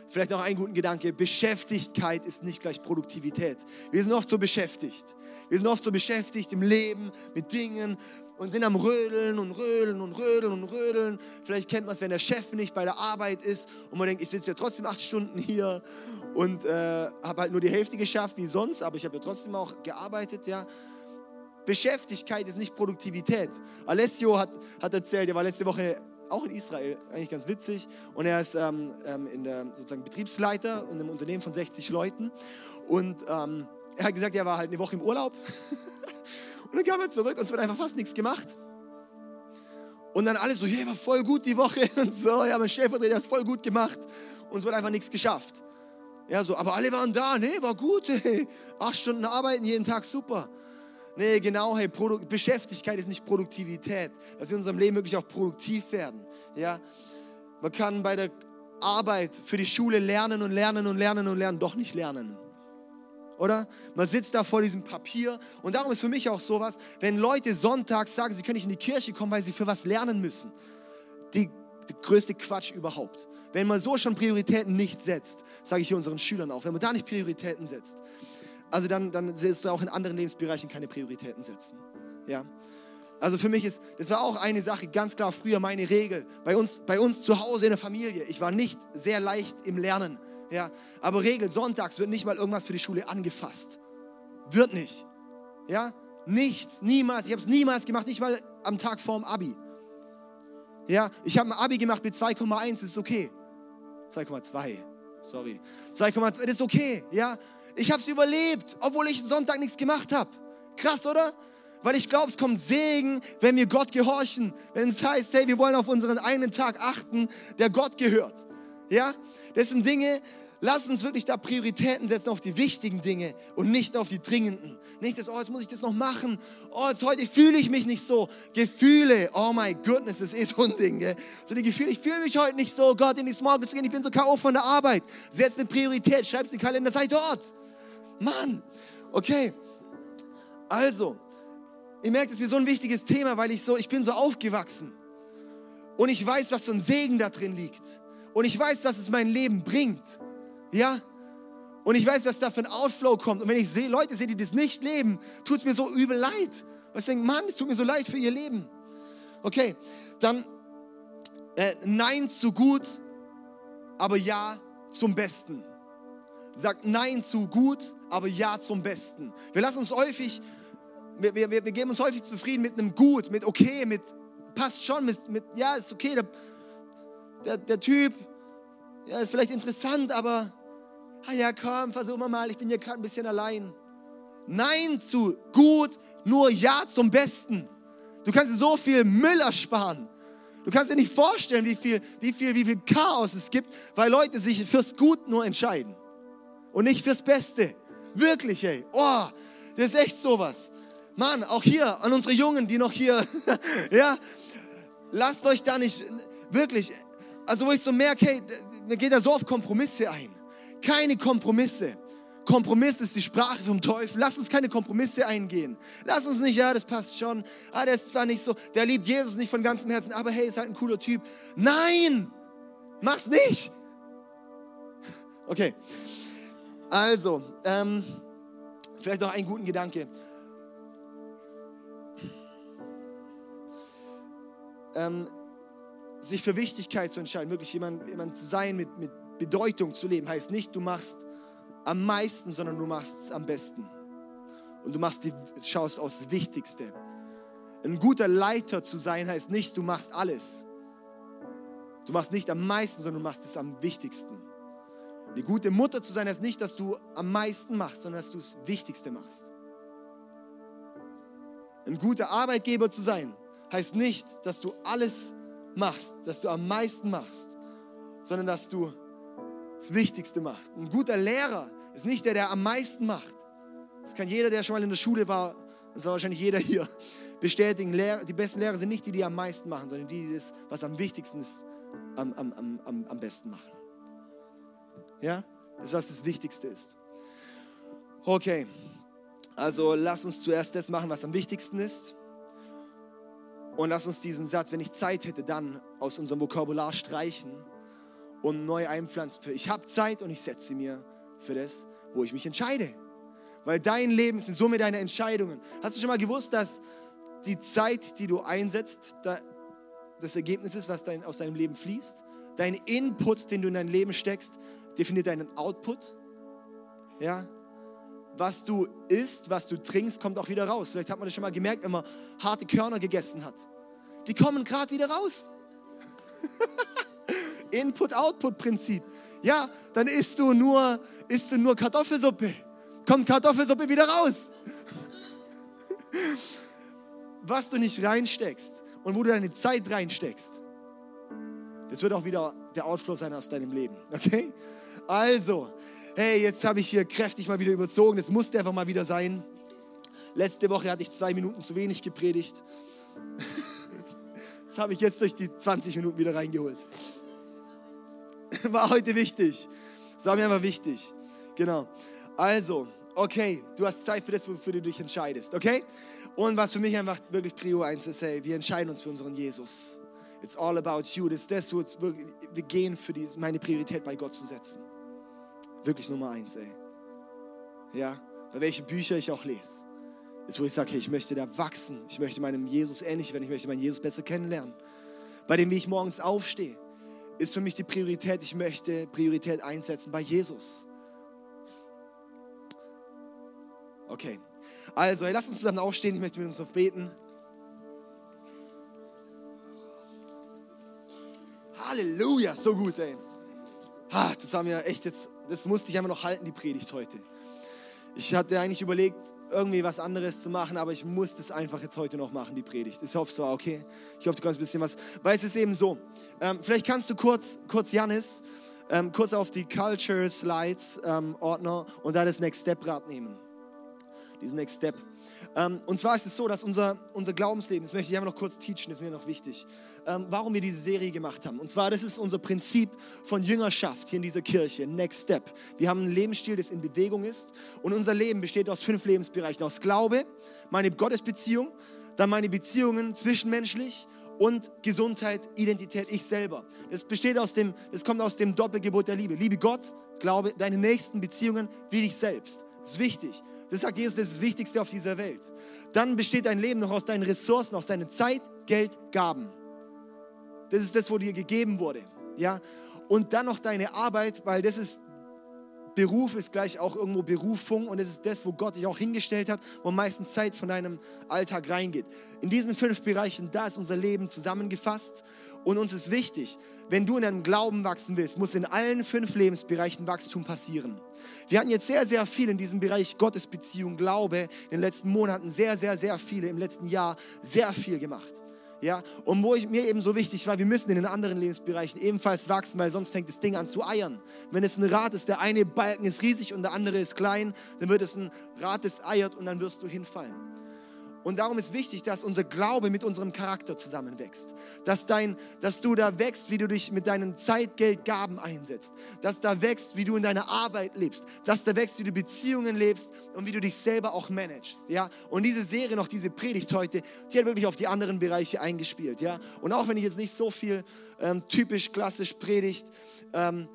Vielleicht noch einen guten Gedanke. Beschäftigkeit ist nicht gleich Produktivität. Wir sind oft so beschäftigt. Wir sind oft so beschäftigt im Leben mit Dingen und sind am Rödeln und Rödeln und Rödeln und Rödeln. Vielleicht kennt man es, wenn der Chef nicht bei der Arbeit ist und man denkt, ich sitze ja trotzdem acht Stunden hier und äh, habe halt nur die Hälfte geschafft wie sonst, aber ich habe ja trotzdem auch gearbeitet, ja. Beschäftigkeit ist nicht Produktivität. Alessio hat, hat erzählt, er war letzte Woche auch in Israel, eigentlich ganz witzig. Und er ist ähm, ähm, in der, sozusagen Betriebsleiter in einem Unternehmen von 60 Leuten. Und ähm, er hat gesagt, er war halt eine Woche im Urlaub. (laughs) und dann kam er zurück und es wird einfach fast nichts gemacht. Und dann alle so, hey, war voll gut die Woche (laughs) und so. Ja, mein Stellvertreter hat es voll gut gemacht. Und es wird einfach nichts geschafft. Ja, so, aber alle waren da, nee, war gut, (laughs) hey. Acht Stunden arbeiten jeden Tag, super. Nee, genau, hey, Produ Beschäftigkeit ist nicht Produktivität. Dass wir in unserem Leben wirklich auch produktiv werden. Ja? Man kann bei der Arbeit für die Schule lernen und lernen und lernen und lernen, doch nicht lernen. Oder? Man sitzt da vor diesem Papier und darum ist für mich auch sowas, wenn Leute sonntags sagen, sie können nicht in die Kirche kommen, weil sie für was lernen müssen. Die, die größte Quatsch überhaupt. Wenn man so schon Prioritäten nicht setzt, sage ich hier unseren Schülern auch, wenn man da nicht Prioritäten setzt, also dann, dann wirst du auch in anderen Lebensbereichen keine Prioritäten setzen. Ja? Also für mich ist, das war auch eine Sache, ganz klar früher meine Regel. Bei uns, bei uns zu Hause in der Familie, ich war nicht sehr leicht im Lernen. Ja? Aber Regel, sonntags wird nicht mal irgendwas für die Schule angefasst. Wird nicht. Ja? Nichts, niemals. Ich habe es niemals gemacht, nicht mal am Tag vorm Abi. Ja, ich habe ein Abi gemacht mit 2,1, das ist okay. 2,2, sorry. 2,2, das ist okay, ja. Ich habe es überlebt, obwohl ich Sonntag nichts gemacht habe. Krass, oder? Weil ich glaube, es kommt Segen, wenn wir Gott gehorchen. Wenn es heißt, hey, wir wollen auf unseren einen Tag achten, der Gott gehört. Ja? Das sind Dinge, lass uns wirklich da Prioritäten setzen auf die wichtigen Dinge und nicht auf die dringenden. Nicht das, oh, jetzt muss ich das noch machen. Oh, jetzt heute fühle ich mich nicht so. Gefühle, oh my goodness, das ist so ein Ding. Gell? So die Gefühle, ich fühle mich heute nicht so, Gott, in die Small zu gehen, ich bin so K.O. von der Arbeit. Setz eine Priorität, schreib es in den Kalender, sei dort. Mann, okay. Also, ihr merkt, es ist mir so ein wichtiges Thema, weil ich so, ich bin so aufgewachsen. Und ich weiß, was für ein Segen da drin liegt. Und ich weiß, was es mein Leben bringt. Ja? Und ich weiß, was da für ein Outflow kommt. Und wenn ich sehe, Leute sehe, die das nicht leben, tut es mir so übel leid. Weil ich denke, Mann, es tut mir so leid für ihr Leben. Okay, dann äh, Nein zu gut, aber Ja zum Besten. Sagt Nein zu gut, aber Ja zum Besten. Wir lassen uns häufig, wir, wir, wir geben uns häufig zufrieden mit einem Gut, mit okay, mit passt schon, mit, mit ja, ist okay, der, der, der Typ, ja, ist vielleicht interessant, aber ah ja, komm, versuchen wir mal, ich bin hier gerade ein bisschen allein. Nein zu gut, nur Ja zum Besten. Du kannst dir so viel Müll ersparen. Du kannst dir nicht vorstellen, wie viel, wie viel, wie viel Chaos es gibt, weil Leute sich fürs Gut nur entscheiden und nicht fürs Beste. Wirklich, ey. Oh, das ist echt sowas. Mann, auch hier an unsere Jungen, die noch hier, (laughs) ja, lasst euch da nicht, wirklich, also wo ich so merke, hey, mir geht da so auf Kompromisse ein. Keine Kompromisse. Kompromiss ist die Sprache vom Teufel. Lass uns keine Kompromisse eingehen. Lass uns nicht, ja, das passt schon. Ah, der ist zwar nicht so, der liebt Jesus nicht von ganzem Herzen, aber hey, ist halt ein cooler Typ. Nein, mach's nicht. Okay, also, ähm, vielleicht noch einen guten Gedanke. Ähm, sich für Wichtigkeit zu entscheiden, wirklich jemand, jemand zu sein, mit, mit Bedeutung zu leben, heißt nicht, du machst am meisten, sondern du machst es am besten. Und du machst die, schaust aufs Wichtigste. Ein guter Leiter zu sein heißt nicht, du machst alles. Du machst nicht am meisten, sondern du machst es am wichtigsten. Eine gute Mutter zu sein heißt nicht, dass du am meisten machst, sondern dass du das Wichtigste machst. Ein guter Arbeitgeber zu sein heißt nicht, dass du alles machst, dass du am meisten machst, sondern dass du das Wichtigste machst. Ein guter Lehrer ist nicht der, der am meisten macht. Das kann jeder, der schon mal in der Schule war, das soll wahrscheinlich jeder hier bestätigen. Die besten Lehrer sind nicht die, die am meisten machen, sondern die, die das, was am wichtigsten ist, am, am, am, am besten machen. Ja? Das ist, was das Wichtigste ist. Okay, also lass uns zuerst das machen, was am wichtigsten ist. Und lass uns diesen Satz, wenn ich Zeit hätte, dann aus unserem Vokabular streichen und neu einpflanzen. Für ich habe Zeit und ich setze mir für das, wo ich mich entscheide. Weil dein Leben ist in Summe deiner Entscheidungen. Hast du schon mal gewusst, dass die Zeit, die du einsetzt, das Ergebnis ist, was aus deinem Leben fließt? Dein Input, den du in dein Leben steckst, definiert deinen Output. Ja? Was du isst, was du trinkst, kommt auch wieder raus. Vielleicht hat man das schon mal gemerkt, wenn man harte Körner gegessen hat. Die kommen gerade wieder raus. (laughs) Input-Output-Prinzip. Ja, dann isst du nur, isst du nur Kartoffelsuppe. Kommt Kartoffelsuppe wieder raus. (laughs) Was du nicht reinsteckst und wo du deine Zeit reinsteckst, das wird auch wieder der Outflow sein aus deinem Leben. Okay? Also, hey, jetzt habe ich hier kräftig mal wieder überzogen. Das musste einfach mal wieder sein. Letzte Woche hatte ich zwei Minuten zu wenig gepredigt. (laughs) Das habe ich jetzt durch die 20 Minuten wieder reingeholt. (laughs) War heute wichtig. Das war mir einfach wichtig. Genau. Also, okay, du hast Zeit für das, wofür du dich entscheidest, okay? Und was für mich einfach wirklich Prio 1 ist, hey, wir entscheiden uns für unseren Jesus. It's all about you. Das ist das, wo wir gehen für die, meine Priorität bei Gott zu setzen. Wirklich Nummer eins, ey. Ja, bei welchen Bücher ich auch lese. Ist, wo ich sage, hey, ich möchte da wachsen. Ich möchte meinem Jesus ähnlich werden. Ich möchte meinen Jesus besser kennenlernen. Bei dem, wie ich morgens aufstehe ist für mich die Priorität. Ich möchte Priorität einsetzen bei Jesus. Okay, also hey, lass uns zusammen aufstehen. Ich möchte mit uns noch beten. Halleluja, so gut, ey. Ah, das haben wir echt jetzt, das musste ich einfach noch halten, die Predigt heute. Ich hatte eigentlich überlegt, irgendwie was anderes zu machen, aber ich muss das einfach jetzt heute noch machen, die Predigt. Ich hoffe, es war okay. Ich hoffe, du kannst ein bisschen was, weil es ist eben so. Ähm, vielleicht kannst du kurz, kurz Janis, ähm, kurz auf die Culture Slides ähm, Ordner und da das Next Step Rad nehmen. Diesen Next Step. Ähm, und zwar ist es so, dass unser, unser Glaubensleben, das möchte ich einfach noch kurz teachen, ist mir noch wichtig, ähm, warum wir diese Serie gemacht haben. Und zwar, das ist unser Prinzip von Jüngerschaft hier in dieser Kirche, Next Step. Wir haben einen Lebensstil, das in Bewegung ist. Und unser Leben besteht aus fünf Lebensbereichen. Aus Glaube, meine Gottesbeziehung, dann meine Beziehungen zwischenmenschlich und Gesundheit, Identität, ich selber. Das besteht aus dem, das kommt aus dem Doppelgebot der Liebe. Liebe Gott, Glaube, deine nächsten Beziehungen wie dich selbst. Das ist wichtig. Das sagt Jesus, das ist das Wichtigste auf dieser Welt. Dann besteht dein Leben noch aus deinen Ressourcen, aus deiner Zeit, Geld, Gaben. Das ist das, wo dir gegeben wurde. Ja? Und dann noch deine Arbeit, weil das ist Beruf ist gleich auch irgendwo Berufung und es ist das, wo Gott dich auch hingestellt hat, wo meistens Zeit von deinem Alltag reingeht. In diesen fünf Bereichen, da ist unser Leben zusammengefasst und uns ist wichtig, wenn du in deinem Glauben wachsen willst, muss in allen fünf Lebensbereichen Wachstum passieren. Wir hatten jetzt sehr, sehr viel in diesem Bereich Gottesbeziehung, Glaube in den letzten Monaten, sehr, sehr, sehr viele im letzten Jahr, sehr viel gemacht. Ja, und wo ich, mir eben so wichtig war, wir müssen in den anderen Lebensbereichen ebenfalls wachsen, weil sonst fängt das Ding an zu eiern. Wenn es ein Rad ist, der eine Balken ist riesig und der andere ist klein, dann wird es ein Rad, das eiert und dann wirst du hinfallen. Und darum ist wichtig, dass unser Glaube mit unserem Charakter zusammenwächst. Dass, dein, dass du da wächst, wie du dich mit deinen Zeit, Geld, Gaben einsetzt. Dass da wächst, wie du in deiner Arbeit lebst. Dass da wächst, wie du Beziehungen lebst und wie du dich selber auch managst. Ja? Und diese Serie, noch diese Predigt heute, die hat wirklich auf die anderen Bereiche eingespielt. Ja? Und auch wenn ich jetzt nicht so viel ähm, typisch klassisch predigt, ähm,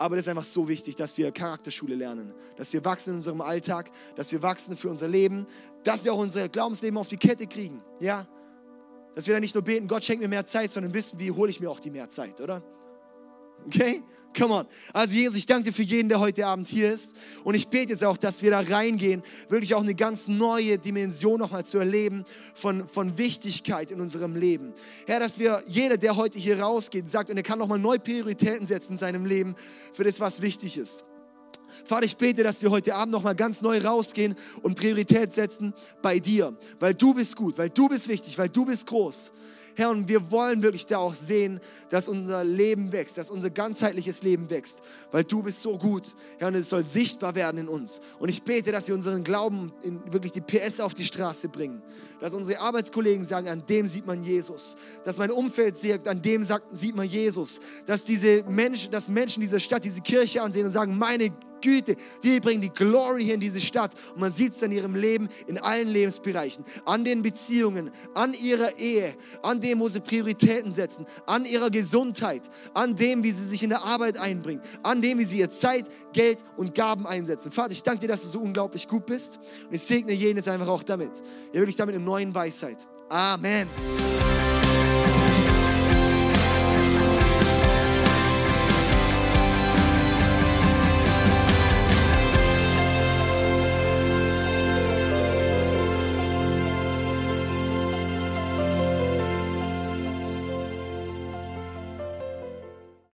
aber das ist einfach so wichtig, dass wir Charakterschule lernen, dass wir wachsen in unserem Alltag, dass wir wachsen für unser Leben, dass wir auch unser Glaubensleben auf die Kette kriegen. Ja? Dass wir dann nicht nur beten, Gott schenkt mir mehr Zeit, sondern wissen, wie hole ich mir auch die mehr Zeit, oder? Okay? Come on. Also Jesus, ich danke dir für jeden, der heute Abend hier ist. Und ich bete jetzt auch, dass wir da reingehen, wirklich auch eine ganz neue Dimension nochmal zu erleben von, von Wichtigkeit in unserem Leben. Herr, dass wir, jeder, der heute hier rausgeht, sagt, und er kann nochmal neue Prioritäten setzen in seinem Leben für das, was wichtig ist. Vater, ich bete, dass wir heute Abend nochmal ganz neu rausgehen und Priorität setzen bei dir, weil du bist gut, weil du bist wichtig, weil du bist groß. Herr, und wir wollen wirklich da auch sehen, dass unser Leben wächst, dass unser ganzheitliches Leben wächst, weil du bist so gut. Herr, und es soll sichtbar werden in uns. Und ich bete, dass wir unseren Glauben in wirklich die PS auf die Straße bringen. Dass unsere Arbeitskollegen sagen, an dem sieht man Jesus. Dass mein Umfeld sagt, an dem sagt, sieht man Jesus. Dass diese Menschen, dass Menschen dieser Stadt diese Kirche ansehen und sagen, meine Güte, die bringen die Glory hier in diese Stadt. Und man sieht es in ihrem Leben, in allen Lebensbereichen, an den Beziehungen, an ihrer Ehe, an dem, wo sie Prioritäten setzen, an ihrer Gesundheit, an dem, wie sie sich in der Arbeit einbringen, an dem, wie sie ihr Zeit, Geld und Gaben einsetzen. Vater, ich danke dir, dass du so unglaublich gut bist. Und ich segne jeden jetzt einfach auch damit. Ja, wirklich damit in neuen Weisheit. Amen.